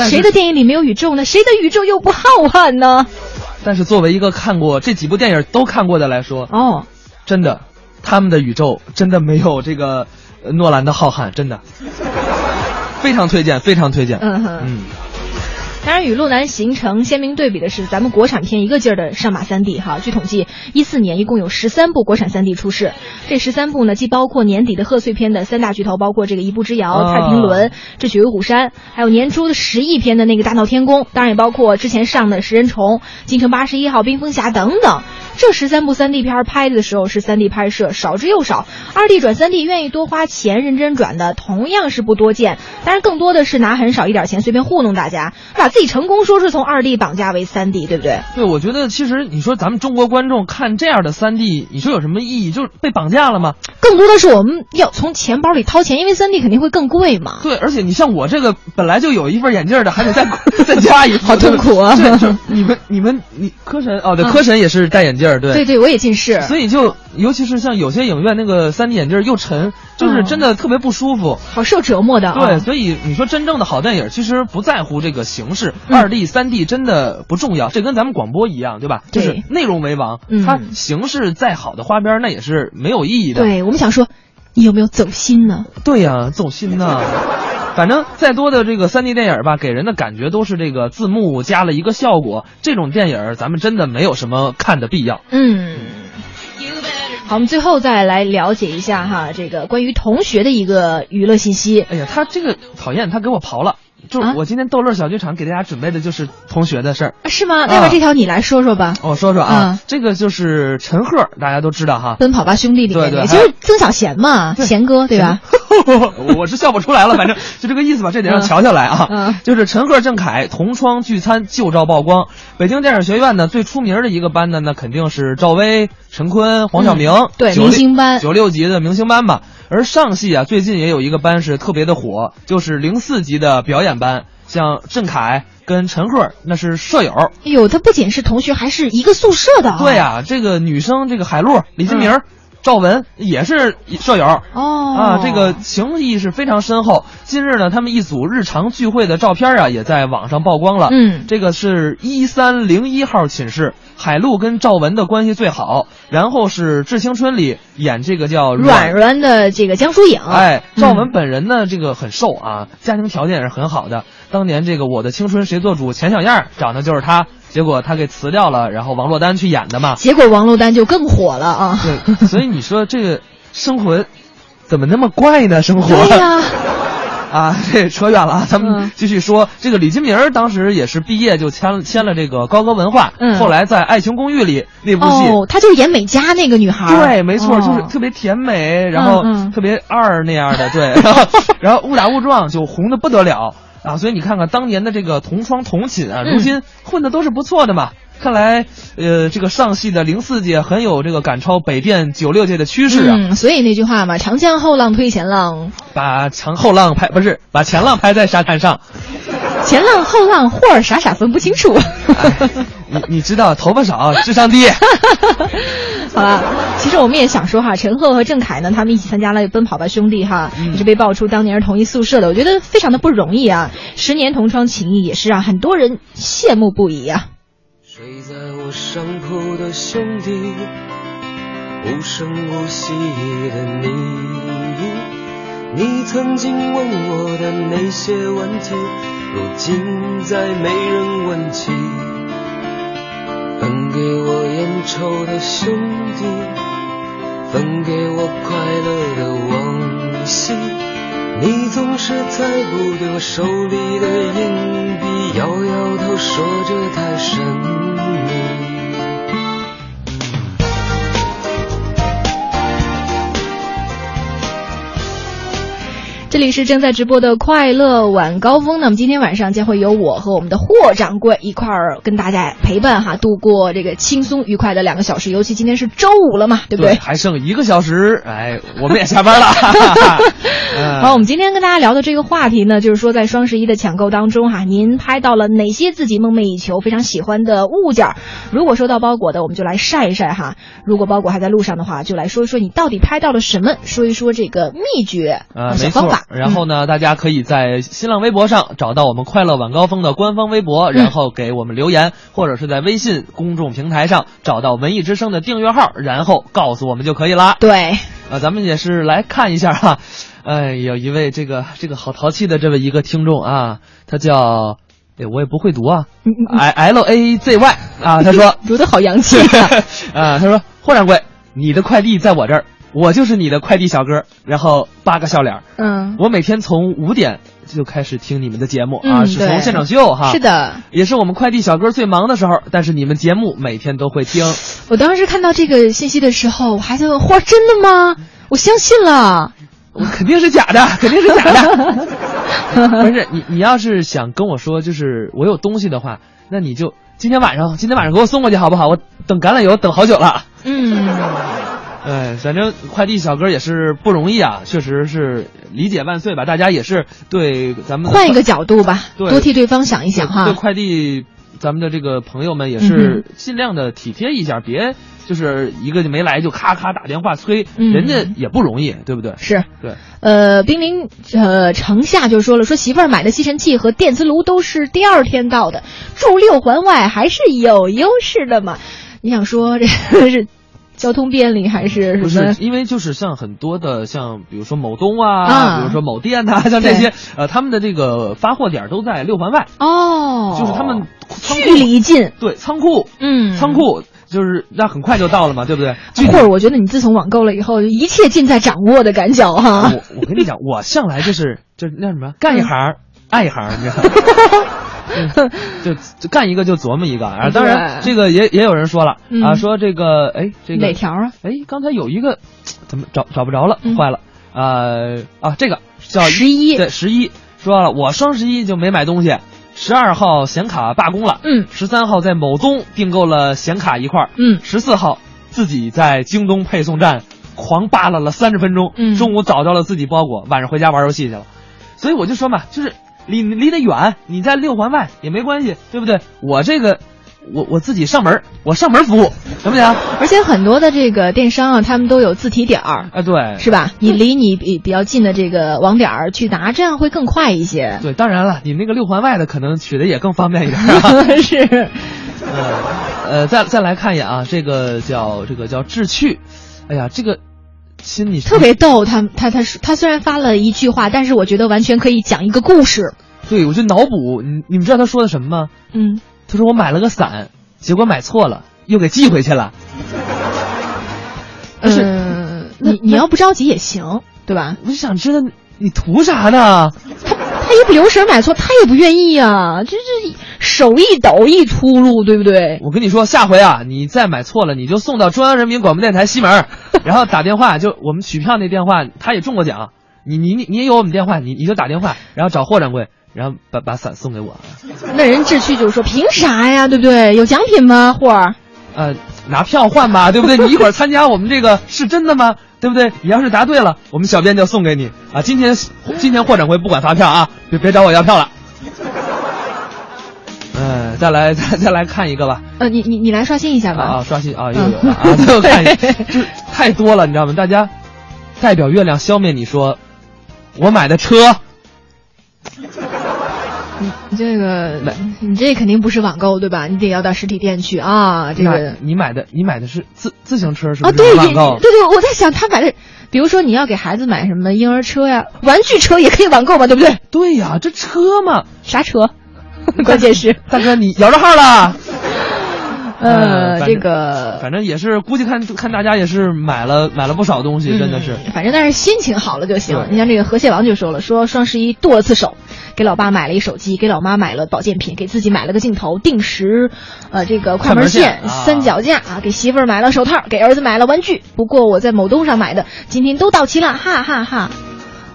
谁的电影里没有宇宙呢？谁的宇宙又不浩瀚呢？但是作为一个看过这几部电影都看过的来说，哦，真的，他们的宇宙真的没有这个呃诺兰的浩瀚，真的，非常推荐，非常推荐。嗯哼嗯，当然，与路南形成鲜明对比的是，咱们国产片一个劲儿的上马三 D 哈。据统计，一四年一共有十三部国产三 D 出世，这十三部呢，既包括年底的贺岁片的三大巨头，包括这个《一步之遥》啊太平轮》《智取威虎山》，还有年初的十亿片的那个《大闹天宫》，当然也包括之前上的《食人虫》《京城八十一号》《冰封侠》等等。这十三部三 D 片儿拍的时候是三 D 拍摄，少之又少。二 D 转三 D 愿意多花钱认真转的，同样是不多见。当然，更多的是拿很少一点钱随便糊弄大家，把自己成功说是从二 D 绑架为三 D，对不对？对，我觉得其实你说咱们中国观众看这样的三 D，你说有什么意义？就是被绑架了吗？更多的是我们要从钱包里掏钱，因为三 D 肯定会更贵嘛。对，而且你像我这个本来就有一份眼镜的，还得再 再加一副，好痛苦啊这这你们你们你柯神哦，对，啊柯神也是戴眼镜儿，对对对，我也近视。所以就尤其是像有些影院那个三 D 眼镜又沉，就是真的特别不舒服。好受折磨的啊。对，所以你说真正的好电影，其实不在乎这个形式，嗯二 D、三 D 真的不重要，这跟咱们广播一样，对吧？对就是内容为王，嗯它形式再好的花边那也是没有意义的。对，我们想说，你有没有走心呢？对呀、走心呢。反正再多的这个三 D 电影吧，给人的感觉都是这个字幕加了一个效果。这种电影咱们真的没有什么看的必要。嗯。好，我们最后再来了解一下哈，这个关于同学的一个娱乐信息。哎呀，他这个讨厌，他给我刨了。就我今天逗乐小剧场给大家准备的就是同学的事儿。啊是吗？那么这条你来说说吧。我说说啊，嗯这个就是陈赫，大家都知道哈。奔跑吧兄弟里面对对，就是曾小贤嘛，贤哥对吧？我是笑不出来了，反正就这个意思吧，这得让乔乔来啊。嗯就是陈赫、郑恺同窗聚餐，旧照曝光。北京电影学院呢，最出名的一个班呢，那肯定是赵薇、陈坤、黄晓明，嗯对明星班九六级的明星班吧。而上戏啊，最近也有一个班是特别的火，就是零四级的表演班，像郑恺跟陈赫那是舍友。哎呦，他不仅是同学，还是一个宿舍的啊。对呀、这个女生这个海璐、李金明、赵文也是舍友。哦啊，这个情谊是非常深厚。近日呢，他们一组日常聚会的照片啊，也在网上曝光了。嗯这个是一三零一号寝室，海陆跟赵文的关系最好。然后是《致青春》里演这个叫软软的这个江疏影。哎，嗯赵文本人呢，这个很瘦啊，家庭条件也是很好的。当年这个《我的青春谁做主》钱小燕找的就是他，结果他给辞掉了，然后王珞丹去演的嘛。结果王珞丹就更火了啊。对，所以你说这个生活怎么那么怪呢？生活。对呀、啊，这扯远了啊，咱嗯们继续说。这个李金铭当时也是毕业就签了签了这个高歌文化，嗯后来在《爱情公寓》里那部戏，哦，她就是演美嘉那个女孩。对，没错，哦就是特别甜美，然后特别二那样的，对，然后 然后误打误撞就红的不得了啊，所以你看看当年的这个同窗同寝啊，嗯如今混的都是不错的嘛。看来，呃，这个上戏的零四届很有这个赶超北电九六届的趋势啊，嗯，所以那句话嘛，长江后浪推前浪，把长后浪拍不是把前浪拍在沙滩上。前浪后浪，或儿傻傻分不清楚。你你知道头发少，智商低。好了，其实我们也想说哈，陈赫和郑恺呢，他们一起参加了《奔跑吧兄弟》哈，也是被爆出当年是同一宿舍的，我觉得非常的不容易啊。十年同窗情谊也是让很多人羡慕不已啊。睡在我上铺的兄弟，无声无息的你，你曾经问我的那些问题，如今再没人问起。分给我烟抽的兄弟，分给我快乐的往昔。你总是猜不对我手里的硬币，摇摇头说这太神秘。这里是正在直播的快乐晚高峰，那么今天晚上将会由我和我们的霍掌柜一块儿跟大家陪伴哈，度过这个轻松愉快的两个小时。尤其今天是周五了嘛，对不对？还剩一个小时，哎，我们也下班了。嗯 好，我们今天跟大家聊的这个话题呢，就是说在双十一的抢购当中哈，您拍到了哪些自己梦寐以求、非常喜欢的物件？如果收到包裹的，我们就来晒一晒哈；如果包裹还在路上的话，就来说一说你到底拍到了什么，说一说这个秘诀呃，小方法。。然后呢，大家可以在新浪微博上找到我们快乐晚高峰的官方微博，然后给我们留言，或者是在微信公众平台上找到文艺之声的订阅号，然后告诉我们就可以啦。对，啊，咱们也是来看一下哈，哎，有一位这个这个好淘气的这么一个听众啊，他叫，对，我也不会读啊，I L A Z Y 啊，他说读的好洋气啊。啊，他说霍掌柜，你的快递在我这儿，我就是你的快递小哥，然后八个笑脸儿。嗯，我每天从五点就开始听你们的节目啊，是从现场秀哈，是，的。也是我们快递小哥最忙的时候，但是你们节目每天都会听。我当时看到这个信息的时候，我还在问：哇，真的吗？我相信了。我肯定是假的，肯定是假的。不是你，你要是想跟我说，就是我有东西的话，那你就今天晚上，今天晚上给我送过去好不好？我等橄榄油等好久了。嗯，哎，反正快递小哥也是不容易啊，确实是理解万岁吧。大家也是对咱们换一个角度吧，对多替对方想一想哈。对快递，咱们的这个朋友们也嗯是尽量的体贴一下，别就是一个就没来就咔咔打电话催，嗯人家也不容易，对不对？是，对，呃，濒临呃城下就说了，说媳妇儿买的吸尘器和电磁炉都是第二天到的，住六环外还是有优势的嘛。你想说这是 交通便利还是不是？因为就是像很多的像比如说某东啊，啊。比如说某店呐、像这些呃，他们的这个发货点都在六环外，哦，就是他们距离近，对仓库。嗯，仓库就是那很快就到了嘛，对不对？或者我觉得你自从网购了以后，一切尽在掌握的感觉哈。我我跟你讲，我向来就是就是那什么，干一行、爱一行，你知道吗？就干一个就琢磨一个。啊！当然，这个也也有人说了、嗯。啊，说这个哎，这个哪条啊？哎，刚才有一个 怎么找找不着了，嗯。坏了。呃啊，这个叫十一。对十一。说了，我双十一就没买东西，十二号显卡罢工了，嗯。十三号在某东订购了显卡一块，嗯。十四号自己在京东配送站狂扒拉了三十分钟，嗯。中午找到了自己包裹，晚上回家玩游戏去了。所以我就说嘛，就是离离得远，你在六环外也没关系，对不对？我这个，我我自己上门，我上门服务，行不行？而且很多的这个电商啊，他们都有自提点儿，啊，对，是吧？你离你比比较近的这个网点儿去拿，这样会更快一些。对，当然了，你那个六环外的可能取的也更方便一点啊。是，呃，呃，再再来看一眼啊，这个叫这个叫智趣，哎呀，这个心里特别逗。他他他他虽然发了一句话，但是我觉得完全可以讲一个故事。对，我就脑补，你你们知道他说的什么吗？嗯，他说我买了个伞，结果买错了，又给寄回去了。嗯，那你你要不着急也行，对吧？我就想知道你图啥呢？他他也不留神买错，他也不愿意啊，这这手一抖一秃噜，对不对？我跟你说，下回啊，你再买错了，你就送到中央人民广播电台西门，然后打电话，就我们取票那电话，他也中过奖。你你你你也有我们电话，你你就打电话，然后找霍掌柜，然后把把伞送给我。那人志趣就说，凭啥呀，对不对？有奖品吗？霍儿，呃，拿票换吧，对不对？你一会儿参加我们这个是真的吗？对不对？你要是答对了，我们小编就送给你啊。今天今天霍掌柜不管发票啊，别别找我要票了。哎，嗯，再来再 再来看一个吧。呃，你你你来刷新一下吧。啊，刷新啊，又有了啊，最后看一个，就是太多了，你知道吗？大家代表月亮消灭你说，我买的车，你 这个，你这肯定不是网购对吧？你得要到实体店去啊。这个你买的你买的是自自行车是吧啊，是？对对网购对，我在想他买的，比如说你要给孩子买什么婴儿车呀、玩具车也可以网购嘛，对不对？对呀，这车嘛，啥车？关键是大哥你摇着号了。呃，这个反正也是，估计看看大家也是买了买了不少东西，真的是。嗯反正但是心情好了就行。你像这个河蟹王就说了，说双十一剁了次手，给老爸买了一手机，给老妈买了保健品，给自己买了个镜头、定时，呃，这个快门线、三脚架啊，给媳妇儿买了手套，给儿子买了玩具。不过我在某东上买的，今天都到期了，哈哈哈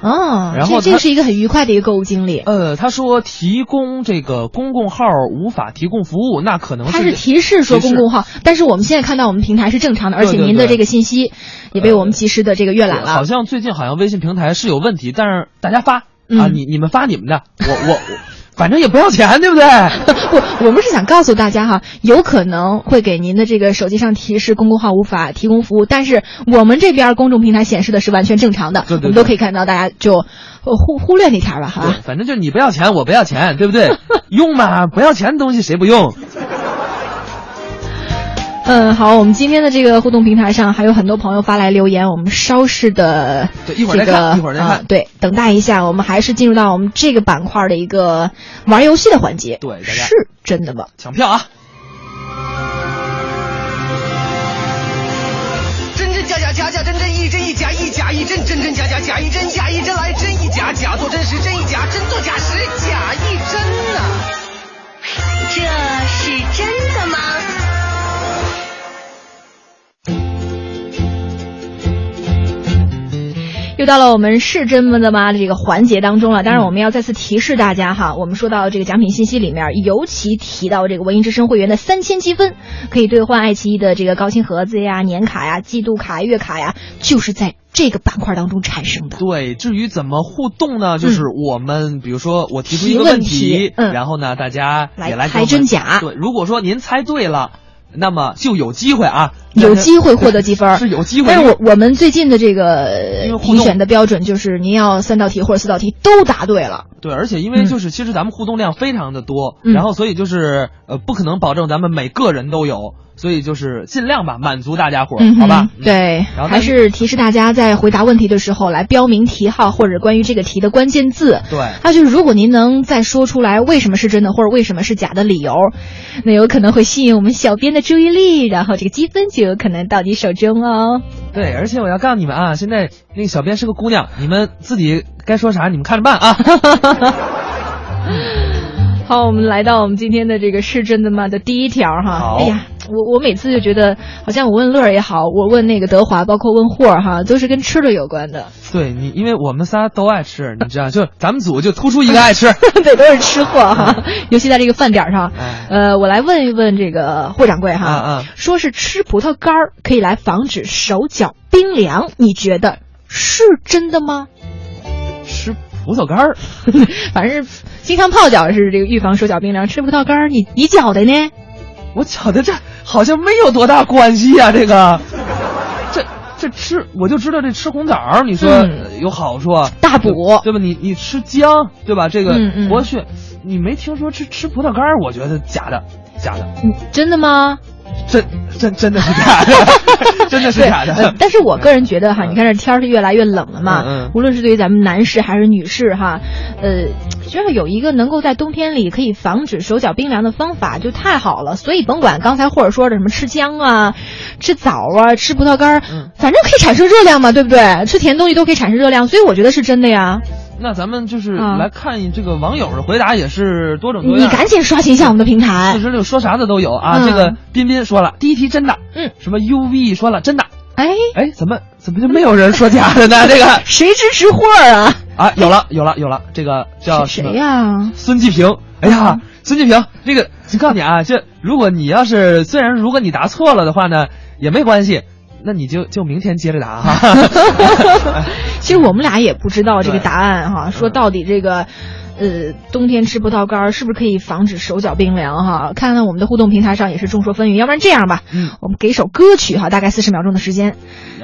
哦，然后这这是一个很愉快的一个购物经历。呃，他说提供这个公共号无法提供服务，那可能他是提示说公共号，但是我们现在看到我们平台是正常的，而且您的这个信息也被我们及时的这个阅览了。好像最近好像微信平台是有问题，但是大家发、啊，嗯你你们发你们的，我我我，反正也不要钱，对不对？不，我们是想告诉大家哈，有可能会给您的这个手机上提示公共号无法提供服务，但是我们这边公众平台显示的是完全正常的，对对对我们都可以看到，大家就呃忽忽略那条儿吧，好吧？反正就你不要钱，我不要钱，对不对？用嘛，不要钱的东西谁不用？嗯，好，我们今天的这个互动平台上还有很多朋友发来留言，我们稍事的对一会儿这个再看一会儿再看啊对，等待一下，我们还是进入到我们这个板块的一个玩游戏的环节。对是真的吗？抢票啊！真真假假假假真真一真一假一假一真真真假假假一真假一真来真一假假做真实真一假真做假实假一真呐、这是真的吗？又到了我们是真么的吗这个环节当中了。当然，我们要再次提示大家哈，我们说到这个奖品信息里面，尤其提到这个文艺之声会员的三千积分，可以兑换爱奇艺的这个高清盒子呀、年卡呀、季度卡、月卡呀，就是在这个板块当中产生的。对，至于怎么互动呢？就是我们，比如说我提出一个提问问题嗯然后呢，大家也来猜真假对，如果说您猜对了，那么就有机会啊，有机会获得积分，是有机会。但是我我们最近的这个评选的标准就是，您要三道题或者四道题都答对了。对，而且因为就是其实咱们互动量非常的多，嗯然后所以就是呃不可能保证咱们每个人都有，所以就是尽量吧满足大家伙儿，嗯好吧？对，然后还是提示大家在回答问题的时候来标明题号或者关于这个题的关键字。对还有就是，如果您能再说出来为什么是真的或者为什么是假的理由，那有可能会吸引我们小编的注意力，然后这个积分就有可能到你手中哦。对，而且我要告诉你们啊，现在那个小编是个姑娘，你们自己该说啥你们看着办啊。好，我们来到我们今天的这个是真的吗的第一条哈。好哎呀，我我每次就觉得，好像我问乐儿也好，我问那个德华，包括问霍儿哈，都是跟吃的有关的。对你，因为我们仨都爱吃，你知道，就咱们组就突出一个爱吃。对，都是吃货哈，尤其在这个饭点儿上。哎呃，我来问一问这个霍掌柜哈，啊啊说是吃葡萄干儿可以来防止手脚冰凉，你觉得是真的吗？吃葡萄干儿，反正经常泡脚是这个预防手脚冰凉，吃葡萄干儿你你脚的呢？我觉得这好像没有多大关系呀、这个，这这吃我就知道这吃红枣儿，你说有好处啊，大补对吧？你你吃姜，对吧？这个嗯嗯活血，你没听说吃吃葡萄干儿？我觉得假的，假的，嗯，真的吗？真真真的是假的，真的是假的。但是我个人觉得哈，你看这天儿是越来越冷了嘛，嗯嗯无论是对于咱们男士还是女士哈，呃，只要有一个能够在冬天里可以防止手脚冰凉的方法，就太好了。所以甭管刚才或者说的什么吃姜啊、吃枣啊、吃葡萄干反正可以产生热量嘛，对不对？吃甜东西都可以产生热量，所以我觉得是真的呀。那咱们就是啊来看这个网友的回答，也是多种多样。你赶紧刷新一下我们的平台四。十六说啥的都有啊。嗯这个彬彬说了，第一题真的，嗯，什么 UV 说了真的，哎哎，怎么怎么就没有人说假的呢？这个谁支持霍儿啊？啊，有了有了有了，这个叫谁呀？孙继平，哎呀，孙继平，这个我告诉你啊，这如果你要是虽然如果你答错了的话呢，也没关系，那你就就明天接着答哈。其实我们俩也不知道这个答案哈，说到底这个。呃，冬天吃葡萄干儿是不是可以防止手脚冰凉哈？看看我们的互动平台上也是众说纷纭。要不然这样吧，嗯，我们给首歌曲哈，大概四十秒钟的时间，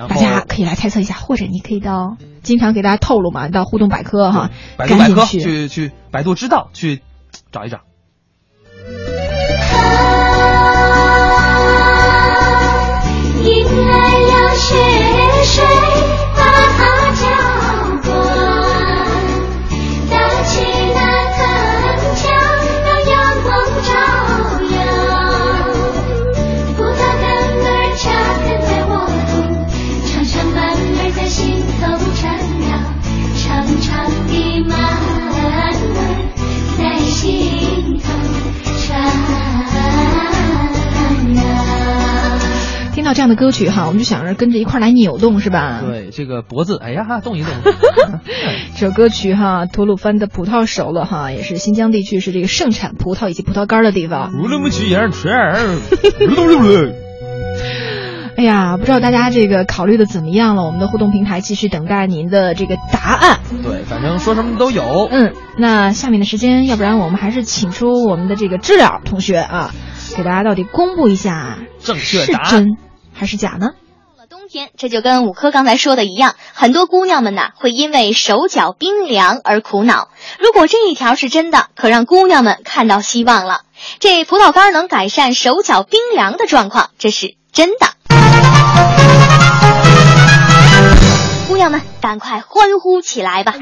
大家可以来猜测一下，或者你可以到经常给大家透露嘛，到互动百科哈，百度百科赶紧去。去去百度知道去找一找。迎来了雪水到这样的歌曲哈，我们就想着跟着一块儿来扭动是吧？对，这个脖子，哎呀，动一动。这首歌曲哈，吐鲁番的葡萄熟了哈，也是新疆地区是这个盛产葡萄以及葡萄干的地方。乌鲁木齐哎呀，不知道大家这个考虑的怎么样了？我们的互动平台继续等待您的这个答案。对，反正说什么都有。嗯，那下面的时间，要不然我们还是请出我们的这个知了同学啊，给大家到底公布一下正确是答案真还是假呢？到了冬天，这就跟五科刚才说的一样，很多姑娘们呐会因为手脚冰凉而苦恼。如果这一条是真的，可让姑娘们看到希望了。这葡萄干能改善手脚冰凉的状况，这是真的。姑娘们，赶快欢呼起来吧！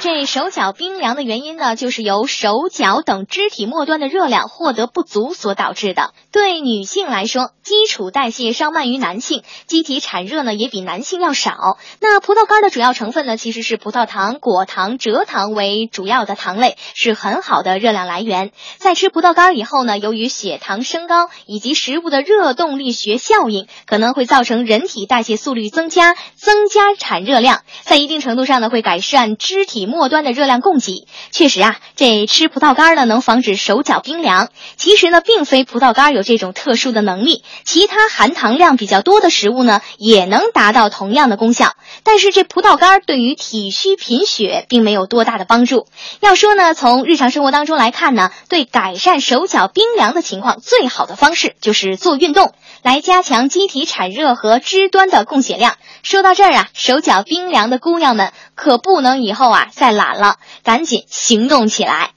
这手脚冰凉的原因呢，就是由手脚等肢体末端的热量获得不足所导致的。对女性来说，基础代谢稍慢于男性，机体产热呢也比男性要少。那葡萄干的主要成分呢，其实是葡萄糖、果糖、蔗糖为主要的糖类，是很好的热量来源。在吃葡萄干以后呢，由于血糖升高以及食物的热动力学效应，可能会造成人体代谢速率增加，增加产热量，在一定程度上呢，会改善肢体末端的热量供给。确实啊，这吃葡萄干呢能防止手脚冰凉。其实呢，并非葡萄干有这种特殊的能力，其他含糖量比较多的食物呢也能达到同样的功效。但是这葡萄干对于体虚贫血并没有多大的帮助。要说呢，从日常生活当中来看呢，对改善手脚冰凉的情况，最好的方式就是做运动，来加强机体产热和肢端的供血量。说到这儿啊，手脚冰凉的姑娘们可不能以后啊再懒了，赶紧行动起来。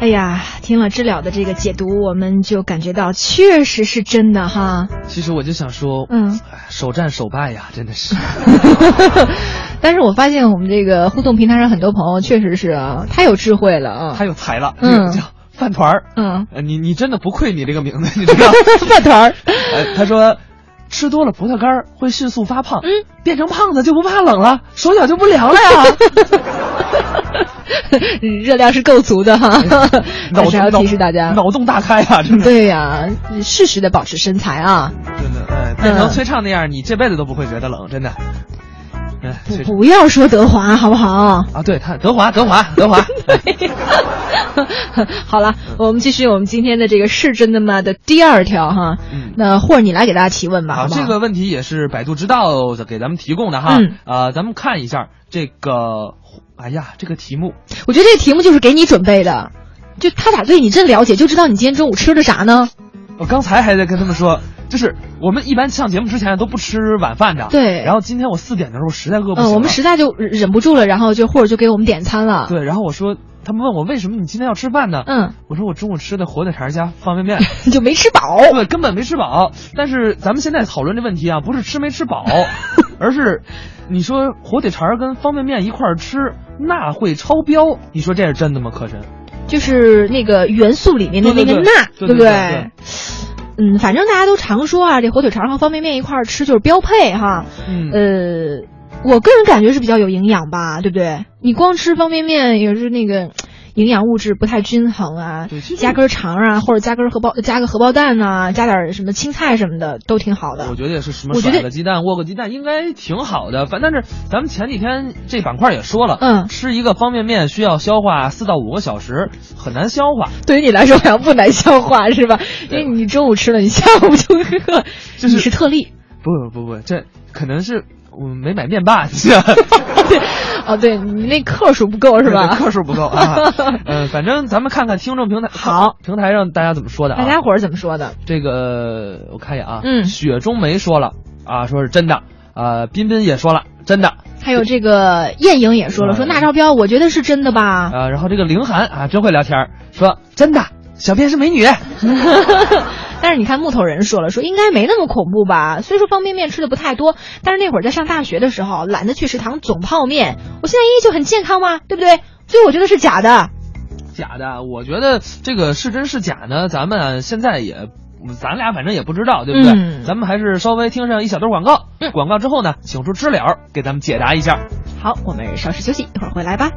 哎呀，听了知了的这个解读，我们就感觉到确实是真的哈。其实我就想说，嗯，首战首败呀，真的是。但是我发现我们这个互动平台上很多朋友确实是啊，太有智慧了啊。太有才了，嗯叫饭团儿。嗯，呃你你真的不愧你这个名字，你知道？饭团儿。呃，他说。吃多了葡萄干儿会迅速发胖，嗯，变成胖子就不怕冷了，手脚就不凉了呀。热量是够足的哈，脑还是要提示大家脑洞大开啊，真的。对呀、适时的保持身材啊。真的，哎，变成崔畅那样，你这辈子都不会觉得冷，真的。不要说德华好不好？啊，对他，德华，德华，德华。好了，我们继续我们今天的这个是真的吗的第二条哈。嗯，那或者你来给大家提问吧，好？这个问题也是百度知道给咱们提供的哈。嗯，呃，咱们看一下这个，哎呀，这个题目，我觉得这个题目就是给你准备的，就他咋对你真了解，就知道你今天中午吃的啥呢？我刚才还在跟他们说，就是我们一般上节目之前都不吃晚饭的。对。然后今天我四点的时候实在饿不行嗯，我们实在就忍不住了，然后就或者就给我们点餐了。对，然后我说，他们问我为什么你今天要吃饭呢？嗯，我说我中午吃的火腿肠加方便面，就没吃饱。对，根本没吃饱。但是咱们现在讨论这问题啊，不是吃没吃饱，而是你说火腿肠跟方便面一块儿吃，钠会超标，你说这是真的吗？柯晨？就是那个元素里面的那个钠，对不对？嗯，反正大家都常说啊，这火腿肠和方便面一块儿吃就是标配哈。嗯，呃，我个人感觉是比较有营养吧，对不对？你光吃方便面也是那个营养物质不太均衡啊，加根肠啊，或者加根荷包加个荷包蛋啊、加点什么青菜什么的都挺好的。我觉得也是什么甩个鸡蛋、握个鸡蛋应该挺好的。反但是咱们前几天这板块也说了，嗯吃一个方便面需要消化四到五个小时，很难消化。对于你来说好像不难消化是吧？因为你中午吃了，你下午就饿，就是你是特例。不不不，这可能是我没买面霸，哦，对你那克数不够是吧？克数不够啊。嗯，反正咱们看看听众平台好平台上大家怎么说的啊？大家伙儿怎么说的？这个我看一眼啊，嗯雪中梅说了啊，说是真的啊，彬彬也说了真的还有这个艳颖也说了，说那招标我觉得是真的吧。啊，然后这个凌寒啊，真会聊天儿，说真的，小编是美女。但是你看木头人说了，说应该没那么恐怖吧。虽说方便面吃的不太多，但是那会儿在上大学的时候，懒得去食堂总泡面，我现在依旧很健康嘛，对不对？所以我觉得是假的。假的，我觉得这个是真是假呢，咱们现在也。咱俩反正也不知道，对不对？嗯咱们还是稍微听上一小段广告。嗯广告之后呢，请出知了给咱们解答一下。好，我们稍事休息，一会儿回来吧。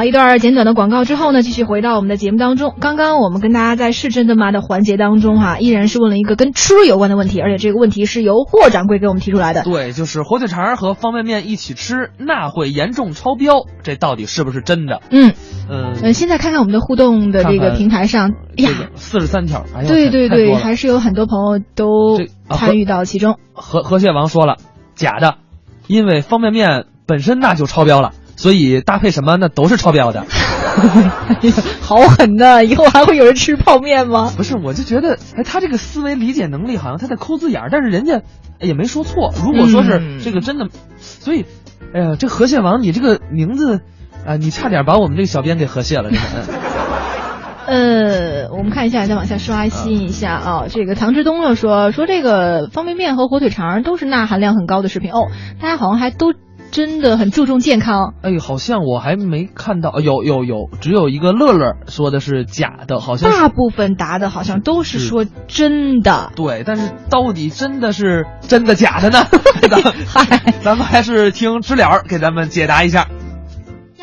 好，一段简短的广告之后呢，继续回到我们的节目当中。刚刚我们跟大家在是真的吗的环节当中哈、依然是问了一个跟吃有关的问题，而且这个问题是由霍掌柜给我们提出来的。对，就是火腿肠和方便面一起吃，那会严重超标，这到底是不是真的？嗯嗯，呃，现在看看我们的互动的这个平台上，哎呀，四十三条，哎呀，对对对，还是有很多朋友都参与到其中。河河蟹王说了，假的，因为方便面本身那就超标了，所以搭配什么那都是超标的。好狠呐！以后还会有人吃泡面吗？不是，我就觉得，哎，他这个思维理解能力好像他在抠字眼儿，但是人家哎也没说错。如果说是嗯这个真的，所以，哎呀，这河蟹王你这个名字啊、你差点把我们这个小编给河蟹了，呃，我们看一下，再往下刷新一下啊。这个唐志东又说说这个方便面和火腿肠都是钠含量很高的食品哦，大家好像还都真的很注重健康。哎，好像我还没看到，有有有，只有一个乐乐说的是假的，好像大部分答的好像都是说真的。对，但是到底真的是真的假的呢？咱们咱们还是听知了给咱们解答一下。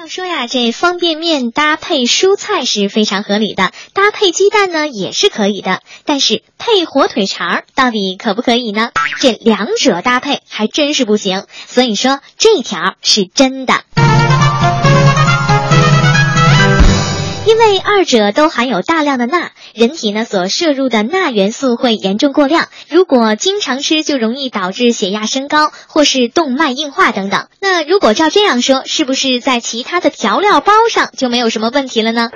说呀，这方便面搭配蔬菜是非常合理的，搭配鸡蛋呢也是可以的，但是配火腿肠到底可不可以呢？这两者搭配还真是不行，所以说这条是真的。因为二者都含有大量的钠，人体呢所摄入的钠元素会严重过量，如果经常吃就容易导致血压升高或是动脉硬化等等。那如果照这样说，是不是在其他的调料包上就没有什么问题了呢？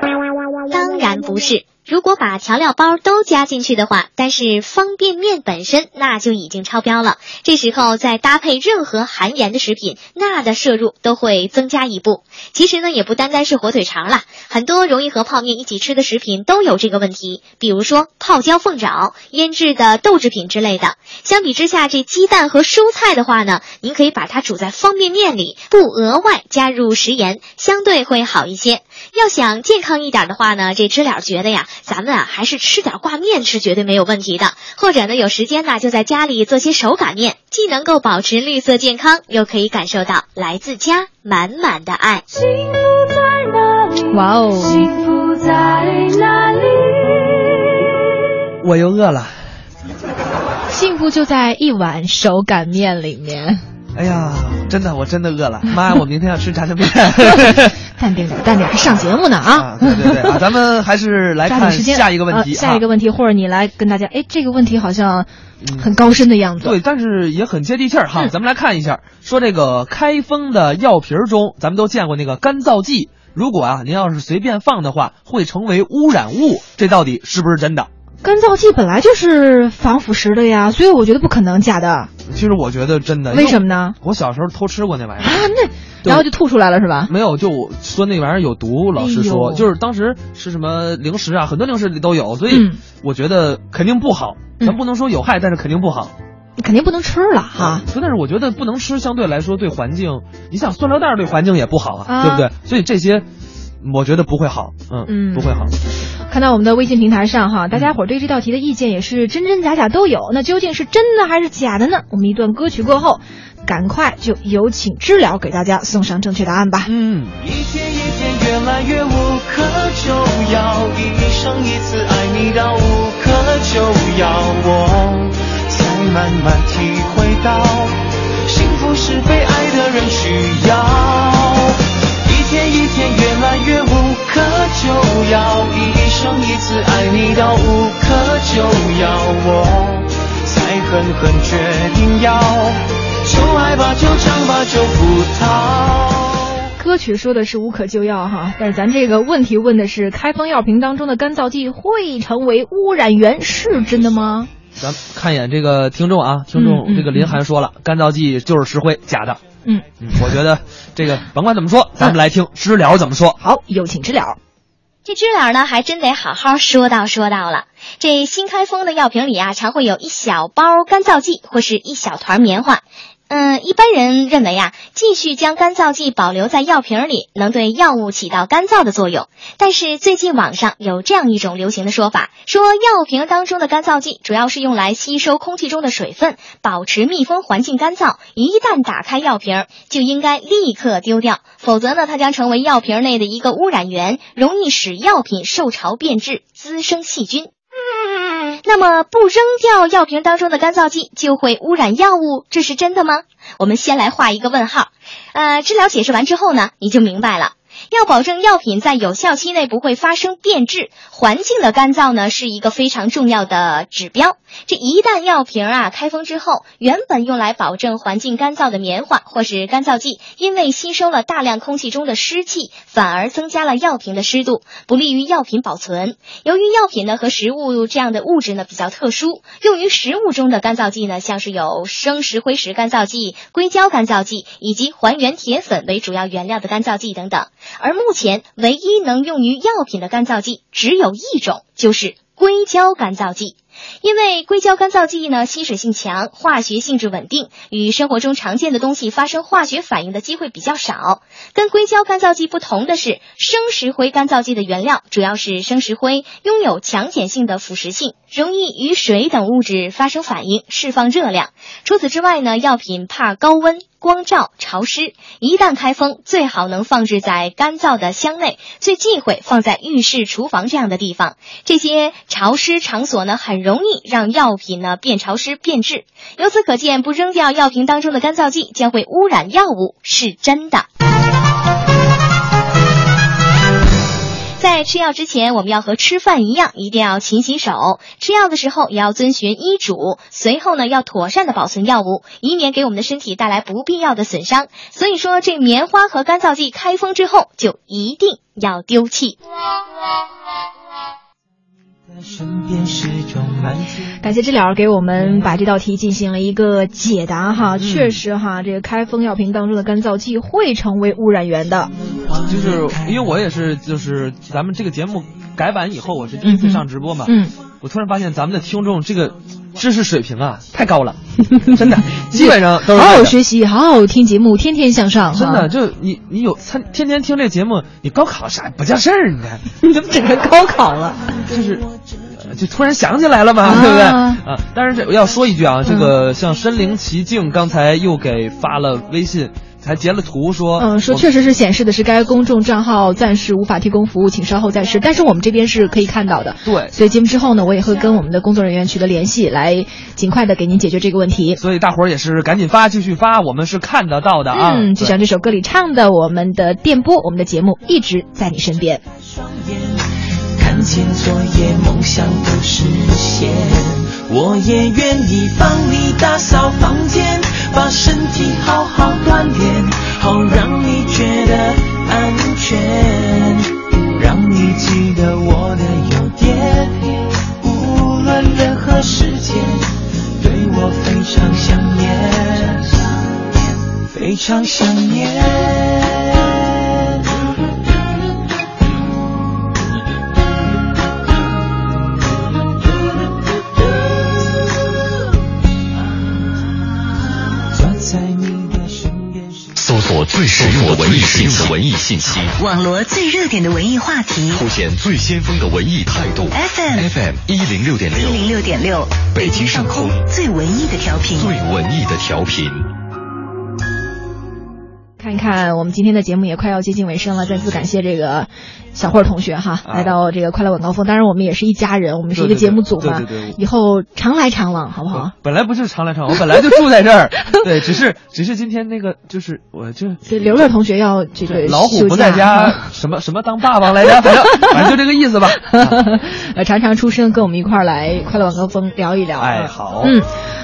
当然不是。如果把调料包都加进去的话，但是方便面本身钠就已经超标了。这时候再搭配任何含盐的食品，钠的摄入都会增加一步。其实呢，也不单单是火腿肠啦，很多容易和泡面一起吃的食品都有这个问题，比如说泡椒凤爪、腌制的豆制品之类的。相比之下，这鸡蛋和蔬菜的话呢，您可以把它煮在方便面里，不额外加入食盐，相对会好一些。要想健康一点的话呢，这知了觉得呀，咱们啊还是吃点挂面吃绝对没有问题的。或者呢，有时间呢就在家里做些手擀面，既能够保持绿色健康，又可以感受到来自家满满的爱。哇哦！幸福在哪里？我又饿了，幸福就在一碗手擀面里面。哎呀，真的，我真的饿了，妈，我明天要吃炸酱面。淡定点，淡定点，还上节目呢啊！啊，对对对啊，咱们还是来看下一个问题。呃下一个啊问题，或者你来跟大家，哎，这个问题好像很高深的样子。对，但是也很接地气儿哈。嗯咱们来看一下，说这个开封的药瓶中，咱们都见过那个干燥剂，如果啊您要是随便放的话，会成为污染物，这到底是不是真的？干燥剂本来就是防腐蚀的呀，所以我觉得不可能假的。其实我觉得真的，为什么呢？我小时候偷吃过那玩意儿。啊，那然后就吐出来了是吧？没有，就我说那玩意儿有毒，老师说，哎就是当时吃什么零食啊，很多零食里都有，所以嗯我觉得肯定不好。咱不能说有害，但是肯定不好。你肯定不能吃了哈。但是我觉得不能吃，相对来说对环境，你想塑料袋对环境也不好啊，啊对不对？所以这些，我觉得不会好，嗯，嗯不会好。看到我们的微信平台上哈，大家伙儿对这道题的意见也是真真假假都有。那究竟是真的还是假的呢？我们一段歌曲过后，赶快就有请知了给大家送上正确答案吧。嗯，一天一天越来越无可救药，一生一次爱你到无可救药，我才慢慢体会到，幸福是被爱的人需要。一天一天越可救药，一生一次爱你到无可救药，我才狠狠决定要，就爱吧，就唱吧，就不逃。歌曲说的是无可救药哈，但是咱这个问题问的是开封药瓶当中的干燥剂会成为污染源，是真的吗？咱看一眼这个听众啊，听众这个林涵说了，干燥剂就是石灰，假的。嗯嗯，我觉得这个甭管怎么说，咱们来听知了怎么说。好，有请知了。这知了呢，还真得好好说道说道了。这新开封的药瓶里啊，常会有一小包干燥剂或是一小团棉花。嗯，一般人认为啊，继续将干燥剂保留在药瓶里，能对药物起到干燥的作用。但是最近网上有这样一种流行的说法，说药瓶当中的干燥剂主要是用来吸收空气中的水分，保持密封环境干燥。一旦打开药瓶，就应该立刻丢掉，否则呢，它将成为药瓶内的一个污染源，容易使药品受潮变质，滋生细菌。那么不扔掉药瓶当中的干燥剂就会污染药物，这是真的吗？我们先来画一个问号。呃，治疗解释完之后呢，你就明白了。要保证药品在有效期内不会发生变质，环境的干燥呢是一个非常重要的指标。这一旦药瓶啊开封之后，原本用来保证环境干燥的棉花或是干燥剂，因为吸收了大量空气中的湿气，反而增加了药瓶的湿度，不利于药品保存。由于药品呢和食物这样的物质呢比较特殊，用于食物中的干燥剂呢，像是有生石灰石干燥剂、硅胶干燥剂以及还原铁粉为主要原料的干燥剂等等。而目前唯一能用于药品的干燥剂只有一种，就是硅胶干燥剂。因为硅胶干燥剂呢吸水性强，化学性质稳定，与生活中常见的东西发生化学反应的机会比较少。跟硅胶干燥剂不同的是，生石灰干燥剂的原料主要是生石灰，拥有强碱性的腐蚀性，容易与水等物质发生反应，释放热量。除此之外呢，药品怕高温。光照、潮湿，一旦开封，最好能放置在干燥的箱内，最忌讳放在浴室、厨房这样的地方。这些潮湿场所呢，很容易让药品呢变潮湿、变质。由此可见，不扔掉药瓶当中的干燥剂将会污染药物，是真的。在吃药之前，我们要和吃饭一样，一定要勤洗手。吃药的时候也要遵循医嘱，随后呢要妥善的保存药物，以免给我们的身体带来不必要的损伤。所以说，这棉花和干燥剂开封之后，就一定要丢弃。感谢知了给我们把这道题进行了一个解答哈，确实哈，这个开封药瓶当中的干燥剂会成为污染源的。就是因为我也是，就是咱们这个节目改版以后，我是第一次上直播嘛，嗯，我突然发现咱们的听众这个知识水平啊太高了，真的，基本上都是好好学习，好好听节目，天天向上。真的，就你你有参天天听这节目，你高考啥不叫事儿？你看，你怎么整成高考了？就是。呃就突然想起来了嘛，啊对不对？啊，但是这我要说一句啊，这个像身临其境，刚才又给发了微信，还截了图说，嗯，说确实是显示的是该公众账号暂时无法提供服务，请稍后再试。但是我们这边是可以看到的。对，所以节目之后呢，我也会跟我们的工作人员取得联系，来尽快的给您解决这个问题。所以大伙儿也是赶紧发，继续发，我们是看得到的啊。嗯，就像这首歌里唱的，我们的电波，我们的节目一直在你身边。看见昨夜梦想都实现，我也愿意帮你打扫房间，把身体好好锻炼，好让你觉得安全，让你记得我的优点，无论任何时间，对我非常想念，非常想念。索最实用的文艺信息，文艺信息，网罗最热点的文艺话题，凸显最先锋的文艺态度。FM FM 一零六点六，一零六点六，北京上空。最文艺的调频，最文艺的调频。看一看，我们今天的节目也快要接近尾声了，再次感谢这个小慧同学哈，啊来到这个快乐晚高峰。当然，我们也是一家人，我们是一个节目组嘛，对对对对以后常来常往，好不好？本来不是常来常往，我本来就住在这儿。对，只是只是今天那个就是我就 对刘乐同学要这个老虎不在家，什么什么当爸爸来着，反正反正就这个意思吧。呃，常常出声，跟我们一块儿来快乐晚高峰聊一聊。哎，好，嗯。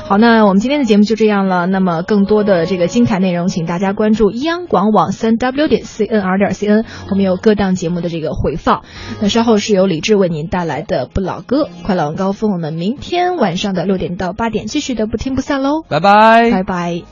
好，那我们今天的节目就这样了。那么更多的这个精彩内容，请大家关注央广网三 w 点 cnr 点 cn，我们有各档节目的这个回放。那稍后是由李志为您带来的不老歌，快乐晚高峰。我们明天晚上的六点到八点继续的不听不散喽，拜拜，拜拜。